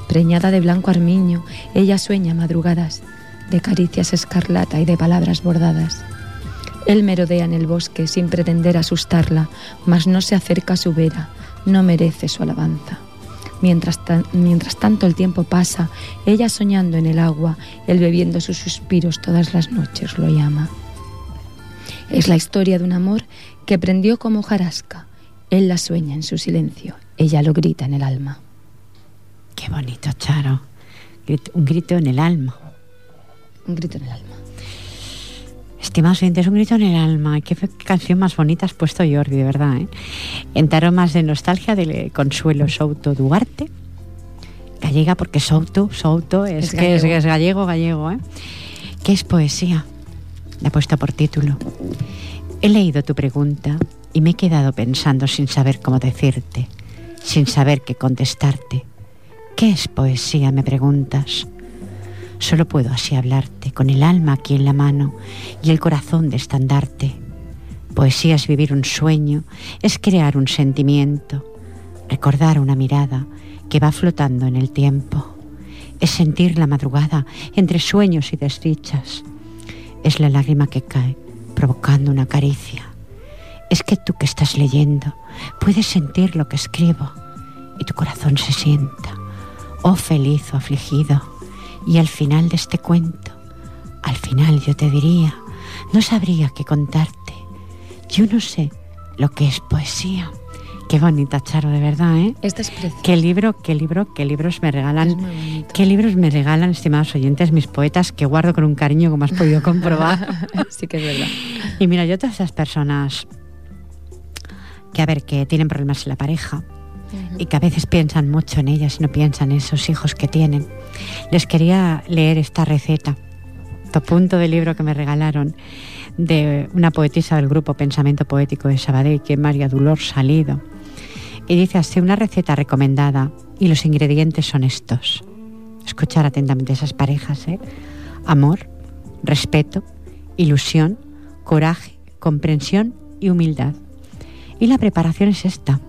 Preñada de blanco armiño, ella sueña madrugadas de caricias escarlata y de palabras bordadas. Él merodea en el bosque sin pretender asustarla, mas no se acerca a su vera, no merece su alabanza. Mientras, tan- mientras tanto el tiempo pasa, ella soñando en el agua, él bebiendo sus suspiros todas las noches lo llama. Es la historia de un amor que prendió como hojarasca. Él la sueña en su silencio, ella lo grita en el alma. Qué bonito, Charo. Un grito en el alma. Un grito en el alma. Estimados oyentes, un grito en el alma. Qué canción más bonita has puesto, Jordi, de verdad. ¿eh? Aromas de nostalgia de Consuelo Souto Duarte. Gallega, porque Souto, Souto, es, que gallego. Es, es, gallego, gallego. ¿eh? ¿Qué es poesía? La he puesto por título. He leído tu pregunta y me he quedado pensando sin saber cómo decirte, sin saber qué contestarte. ¿Qué es poesía? me preguntas. Solo puedo así hablarte, con el alma aquí en la mano y el corazón de estandarte. Poesía es vivir un sueño, es crear un sentimiento, recordar una mirada que va flotando en el tiempo. Es sentir la madrugada entre sueños y desdichas. Es la lágrima que cae provocando una caricia. Es que tú que estás leyendo puedes sentir lo que escribo y tu corazón se sienta, oh feliz o afligido y al final de este cuento, al final yo te diría, no sabría qué contarte. Yo no sé lo que es poesía. Qué bonita, Charo, de verdad, ¿eh? Esta es Qué libro, qué libro, qué libros me regalan. Qué libros me regalan, estimados oyentes, mis poetas, que guardo con un cariño, como has podido comprobar. sí que es verdad. Y mira, yo todas esas personas que, a ver, que tienen problemas en la pareja, y que a veces piensan mucho en ellas y no piensan en esos hijos que tienen. Les quería leer esta receta, punto de libro que me regalaron de una poetisa del grupo Pensamiento Poético de Sabadell, que es María Dolor Salido. Y dice así, una receta recomendada y los ingredientes son estos. Escuchar atentamente esas parejas, ¿eh? Amor, respeto, ilusión, coraje, comprensión y humildad. Y la preparación es esta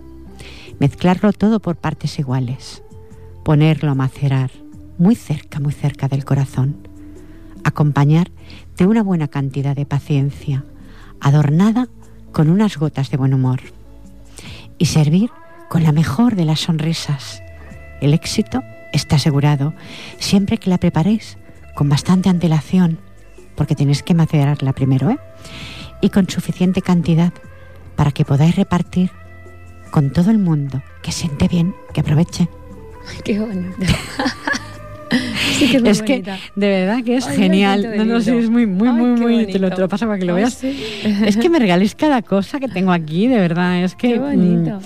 mezclarlo todo por partes iguales, ponerlo a macerar muy cerca, muy cerca del corazón, acompañar de una buena cantidad de paciencia, adornada con unas gotas de buen humor, y servir con la mejor de las sonrisas. El éxito está asegurado siempre que la preparéis con bastante antelación, porque tenéis que macerarla primero, ¿eh? Y con suficiente cantidad para que podáis repartir con todo el mundo, que siente bien, que aproveche. qué bonito. es, que de verdad que es genial. No, no, sí, es muy, muy, muy, muy. Te lo, te lo, paso para que lo veas. Es que me regaléis cada cosa que tengo aquí, de verdad. Es que. Qué bonito. Mm,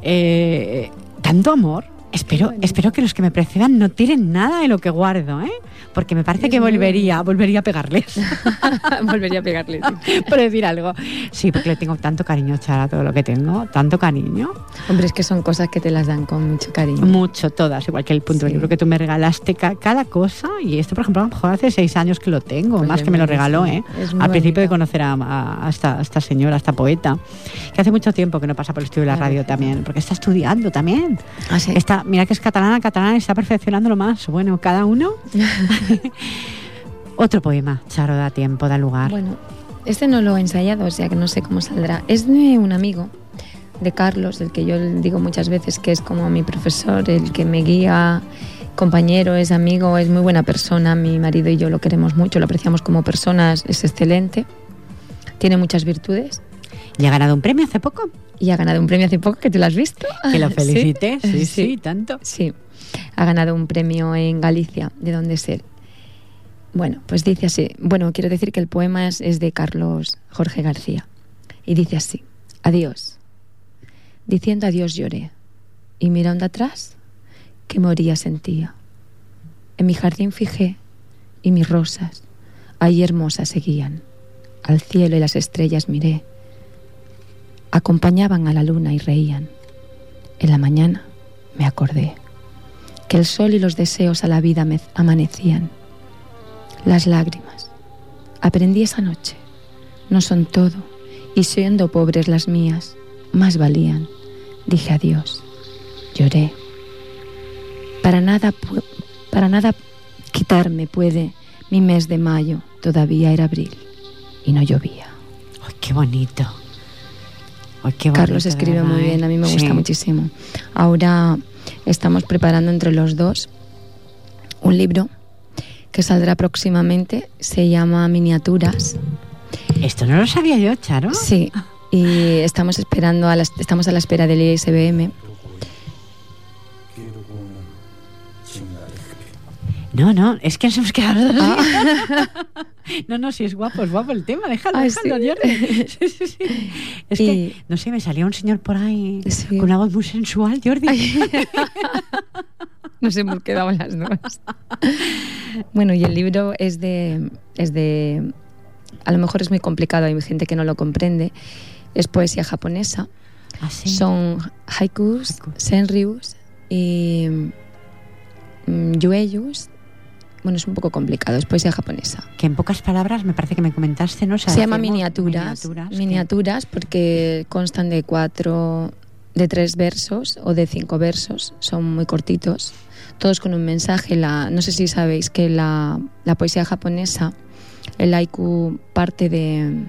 eh, tanto amor. Espero, espero que los que me precedan no tiren nada de lo que guardo, ¿eh? Porque me parece que volvería, volvería a pegarles. volvería a pegarles. Por decir algo. Sí, porque le tengo tanto cariño, Chara, todo lo que tengo, tanto cariño. Hombre, es que son cosas que te las dan con mucho cariño. Mucho, todas, igual que el punto de libro que tú me regalaste, cada cosa. Y esto, por ejemplo, a lo mejor hace seis años que lo tengo, pues más que me lo regaló, ¿eh? Al principio de conocer a, esta, esta, señora, a esta poeta, que hace mucho tiempo que no pasa por el estudio de la radio también, porque está estudiando también. Ah, sí. Está, mira que es catalana, catalana, está perfeccionándolo más. Bueno, cada uno. Otro poema, Charo, da tiempo, da lugar. Bueno, este no lo he ensayado, o sea que no sé cómo saldrá. Es de un amigo, de Carlos, del que yo digo muchas veces que es como mi profesor, el que me guía, compañero, es amigo, es muy buena persona. Mi marido y yo lo queremos mucho, lo apreciamos como personas, es excelente. Tiene muchas virtudes. ¿Y ha ganado un premio hace poco? Y ha ganado un premio hace poco, que tú lo has visto. Que lo felicité, sí, sí, sí, tanto. Sí, ha ganado un premio en Galicia, de donde es él. Bueno, pues dice así. Bueno, quiero decir que el poema es, es de Carlos Jorge García. Y dice así. Adiós. Diciendo adiós lloré. Y mirando atrás, que moría sentía. En mi jardín fijé y mis rosas, ahí hermosas seguían. Al cielo y las estrellas miré acompañaban a la luna y reían. En la mañana me acordé que el sol y los deseos a la vida me amanecían. Las lágrimas, aprendí esa noche, no son todo, y siendo pobres las mías, más valían. Dije adiós, lloré. Para nada, para nada quitarme puede mi mes de mayo, todavía era abril y no llovía. ¡Ay, qué bonito! Carlos escribe muy bien, a mí me gusta muchísimo. Ahora estamos preparando entre los dos un libro que saldrá próximamente, se llama Miniaturas. Esto no lo sabía yo, Charo. Sí, y estamos esperando a estamos a la espera del ISBM. No, no, es que nos hemos quedado. Ah. No, no, si es guapo, es guapo el tema, déjalo, Ah, déjalo, ¿sí? Jordi. Sí, sí, sí. Es Y- que, no sé, me salía un señor por ahí Sí. con una voz muy sensual, Jordi. Nos hemos quedado las dos. Bueno, y el libro es de, es de. A lo mejor es muy complicado, hay gente que no lo comprende. Es poesía japonesa. Así. Son haikus, Haikus. senryus y mm, yueyus. Bueno, es un poco complicado, es poesía japonesa. Que en pocas palabras me parece que me comentaste, ¿no? O sea, Se llama miniaturas, miniaturas, miniaturas, que- porque constan de cuatro, de tres versos o de cinco versos, son muy cortitos, todos con un mensaje. La, no sé si sabéis que la, la poesía japonesa, el haiku parte de,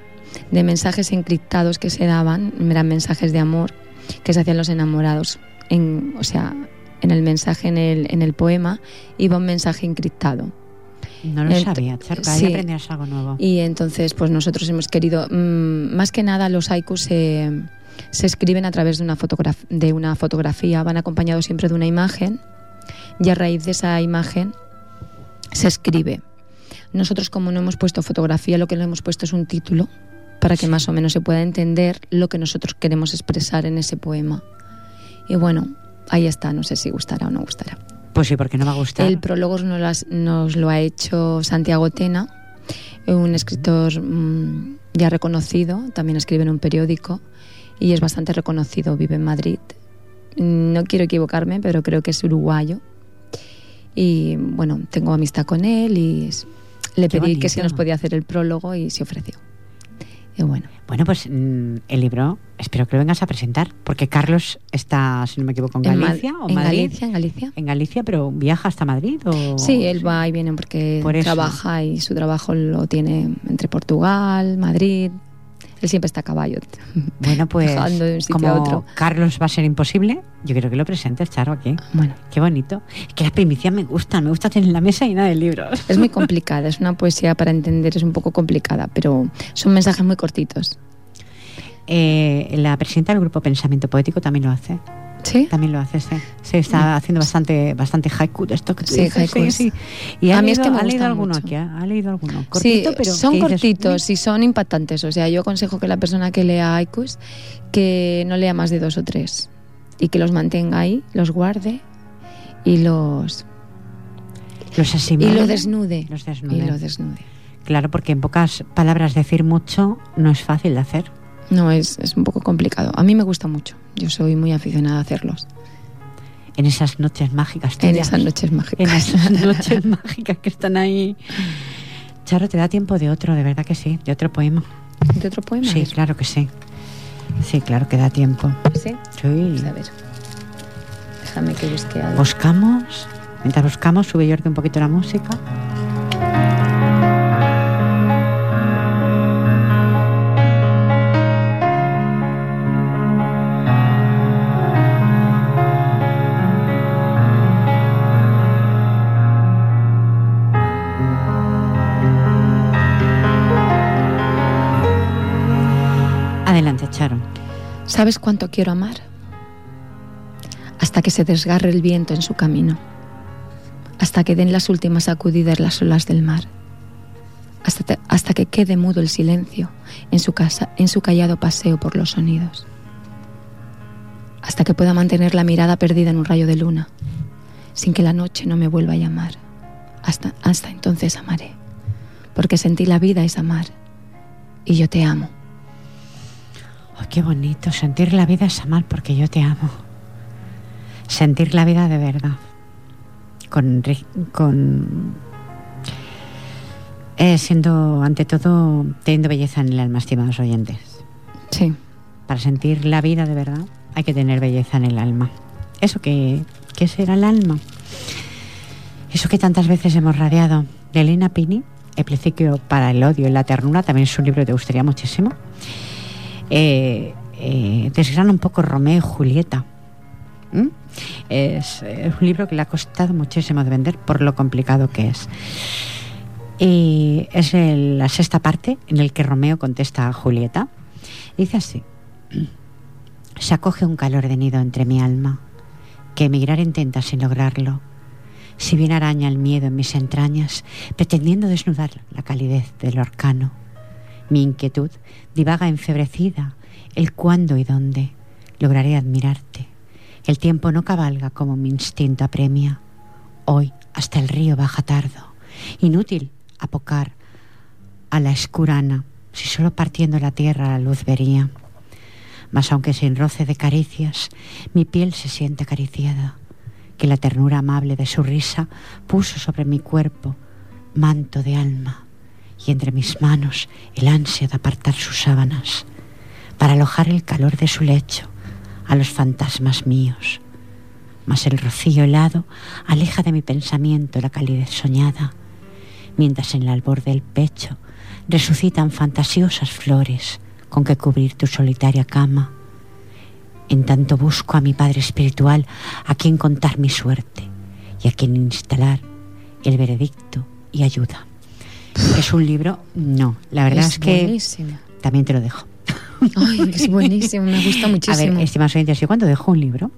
de mensajes encriptados que se daban, eran mensajes de amor que se hacían los enamorados. En, o sea, en el mensaje, en el, en el poema, iba un mensaje encriptado. No lo Ent- sabía, cada sí. día aprendías algo nuevo. Y entonces, pues nosotros hemos querido, mm, más que nada, los haikus se, se escriben a través de una, de una fotografía, van acompañados siempre de una imagen, y a raíz de esa imagen se escribe. Nosotros, como no hemos puesto fotografía, lo que le hemos puesto es un título para que más o menos se pueda entender lo que nosotros queremos expresar en ese poema. Y bueno, ahí está, no sé si gustará o no gustará. Pues sí, porque no me va a gustar. El prólogo nos, lo has- nos lo ha hecho Santiago Tena, un escritor mm, ya reconocido, también escribe en un periódico y es bastante reconocido, vive en Madrid. No quiero equivocarme, pero creo que es uruguayo. Y bueno, tengo amistad con él y le Qué pedí que si nos podía hacer el prólogo y se ofreció. Bueno, Bueno, pues mm, el libro espero que lo vengas a presentar, porque Carlos está, si no me equivoco, en en Galicia o en Madrid. Galicia, en Galicia. En Galicia, pero viaja hasta Madrid o Sí, él va y viene porque Por trabaja y su trabajo lo tiene entre Portugal, Madrid. Él siempre está a caballo. Bueno, pues viajando de un sitio como a otro. Carlos va a ser imposible, yo quiero que lo presentes, Charo, aquí. Bueno, Qué bonito. Es que las primicias me gustan, me gusta tener la mesa llena de libros. es muy complicada, es una poesía para entender, es un poco complicada, pero son mensajes muy cortitos. Eh, la presidenta del grupo Pensamiento Poético también lo hace. ¿Sí? También lo hace, sí. Se está haciendo bastante bastante haiku de esto que tú Sí, dices, sí, sí. Y ha A mí es leído, que me ha leído alguno mucho. aquí, ha ha leído alguno. Cortito, sí, pero son dices, cortitos y son impactantes. O sea, yo aconsejo que la persona que lea haikus que no lea más de dos o tres y que los mantenga ahí, los guarde y los Los y asimile. lo desnude. Los Y desnude. lo desnude. Claro, porque en pocas palabras decir mucho no es fácil de hacer. No, es, es un poco complicado. A mí me gusta mucho. Yo soy muy aficionada a hacerlos. En esas noches mágicas. En esas noches En mágicas. esas noches mágicas que están ahí. Charo, ¿te da tiempo de otro? De verdad que sí, de otro poema. ¿De otro poema? Sí, claro que sí. Sí, claro que da tiempo. ¿Sí? Sí. Pues a ver. Déjame que busque algo. Buscamos, mientras buscamos, sube Jordi un poquito la música. ¿Sabes cuánto quiero amar? Hasta que se desgarre el viento en su camino. Hasta que den las últimas sacudidas las olas del mar. Hasta, hasta que quede mudo el silencio en su, casa, en su callado paseo por los sonidos. Hasta que pueda mantener la mirada perdida en un rayo de luna, sin que la noche no me vuelva a llamar. Hasta, hasta entonces amaré, porque sentí la vida es amar, y yo te amo. Ay, qué bonito. Sentir la vida es amar porque yo te amo. Sentir la vida de verdad. Con. con eh, siendo, ante todo, teniendo belleza en el alma, estimados oyentes. Sí. Para sentir la vida de verdad hay que tener belleza en el alma. ¿Eso que, qué será el alma? Eso que tantas veces hemos radiado. De Elena Pini, El principio para el odio y la ternura, también es un libro que te gustaría muchísimo. Eh, eh, desgrana un poco Romeo y Julieta. Es, un libro que le ha costado muchísimo de vender por lo complicado que es. Y es la sexta parte en el que Romeo contesta a Julieta. Dice así. Se acoge un calor de nido entre mi alma, que emigrar intenta sin lograrlo. Si bien araña el miedo en mis entrañas, pretendiendo desnudar la calidez del orcano. Mi inquietud divaga enfebrecida, el cuándo y dónde. Lograré admirarte. El tiempo no cabalga como mi instinto apremia. Hoy hasta el río baja tardo. Inútil apocar a la escurana, si solo partiendo la tierra la luz vería. Mas aunque sin roce de caricias, mi piel se siente acariciada, que la ternura amable de su risa puso sobre mi cuerpo manto de alma, y entre mis manos el ansia de apartar sus sábanas, para alojar el calor de su lecho a los fantasmas míos. Mas el rocío helado aleja de mi pensamiento la calidez soñada, mientras en el albor del pecho resucitan fantasiosas flores con que cubrir tu solitaria cama. En tanto busco a mi Padre Espiritual a quien contar mi suerte y a quien instalar el veredicto y ayuda. ¿Es un libro? No, la verdad es, que también te lo dejo. Ay, es buenísimo, me gusta muchísimo. A ver, estimados oyentes, yo cuando dejo un libro,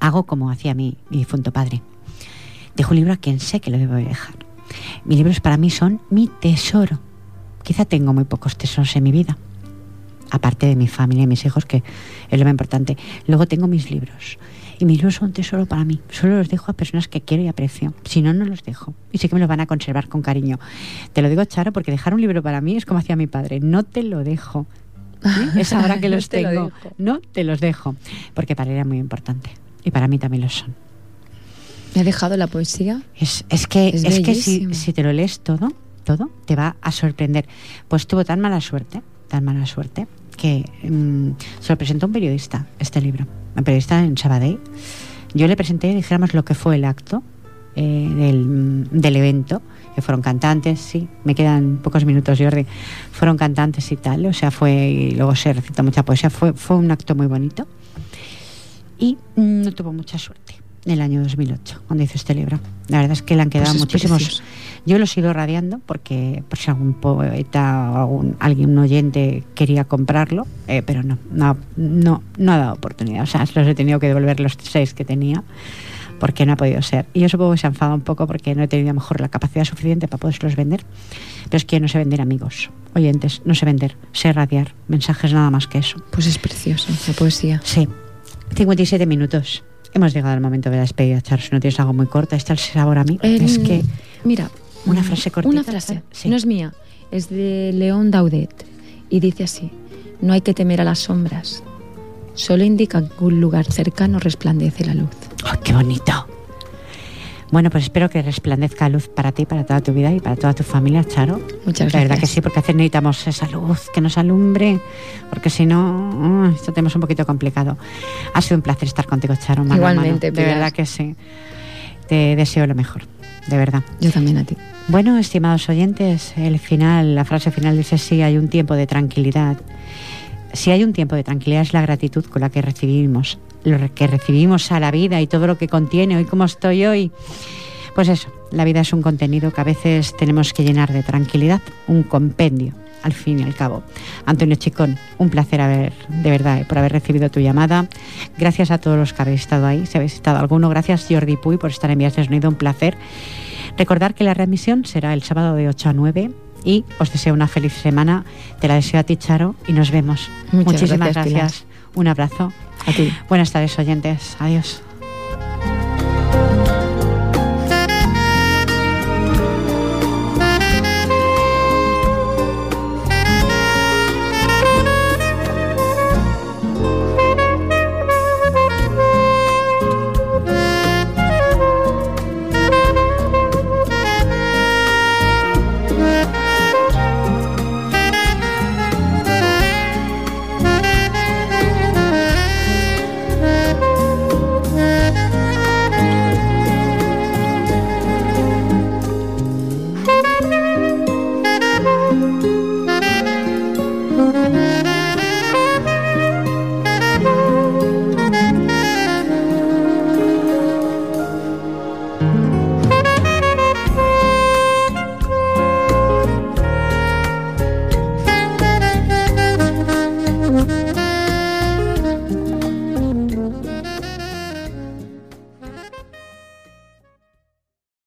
hago como hacía mi, mi difunto padre. Dejo un libro a quien sé que lo debo dejar. Mis libros para mí son mi tesoro. Quizá tengo muy pocos tesoros en mi vida, aparte de mi familia y mis hijos, que es lo más importante. Luego tengo mis libros. Y mis libros son un tesoro para mí. Solo los dejo a personas que quiero y aprecio. Si no, no los dejo. Y sé que me los van a conservar con cariño. Te lo digo, Charo, porque dejar un libro para mí es como hacía mi padre. No te lo dejo. Es ahora que los tengo. no te los dejo. Porque para él era muy importante. Y para mí también lo son. ¿Me ha dejado la poesía? Es, que, es, que si, si, te lo lees todo, todo, te va a sorprender. Pues tuvo tan mala suerte, tan mala suerte, que mm, se lo presentó un periodista, este libro. Periodista en Sabadell. Yo le presenté, dijéramos, lo que fue el acto eh, del, del evento que fueron cantantes, sí, me quedan pocos minutos, Jordi, fueron cantantes y tal, o sea, fue, y luego se recita mucha poesía, fue, fue un acto muy bonito y no tuvo mucha suerte en el año 2008, cuando hizo este libro. La verdad es que le han quedado pues muchísimos. Yo lo ido radiando porque por si algún poeta o algún, alguien, un oyente quería comprarlo, eh, pero no, no, no, no ha dado oportunidad. O sea, los he tenido que devolver los seis que tenía porque no ha podido ser. Y yo supongo que se ha enfadado un poco porque no he tenido mejor la capacidad suficiente para poderlos vender. Pero es que no sé vender amigos, oyentes, no sé vender, sé radiar mensajes nada más que eso. Pues es precioso, la poesía. Sí. 57 minutos. Hemos llegado al momento de la despedida, Charles. No tienes algo muy corto. Está el sabor a mí. es que. Mira. Una frase cortita. Una frase. No es mía. Es de León Daudet. Y dice así: No hay que temer a las sombras. Solo indican que un lugar cercano resplandece la luz. ¡Oh, qué bonito! Bueno, pues espero que resplandezca luz para ti, para toda tu vida y para toda tu familia, Charo. Muchas gracias. La verdad que sí, porque necesitamos esa luz que nos alumbre, porque si no, uh, esto tenemos un poquito complicado. Ha sido un placer estar contigo, Charo. Igualmente, de verdad que sí. Te deseo lo mejor, de verdad. Yo también a ti. Bueno, estimados oyentes, el final, la frase final dice sí, hay un tiempo de tranquilidad. Si hay un tiempo de tranquilidad es la gratitud con la que recibimos lo que recibimos a la vida y todo lo que contiene, hoy como estoy hoy. Pues eso, la vida es un contenido que a veces tenemos que llenar de tranquilidad, un compendio, al fin y al cabo. Antonio Chicón, un placer haber, de verdad, eh, por haber recibido tu llamada. Gracias a todos los que habéis estado ahí, si habéis estado alguno. Gracias Jordi Puy por estar en Vías de Sonido, un placer. Recordar que la readmisión será el sábado de 8 a 9 y os deseo una feliz semana. Te la deseo a ti, Charo, y nos vemos. Muchísimas gracias. Un abrazo. A ti. Buenas tardes, oyentes. Adiós.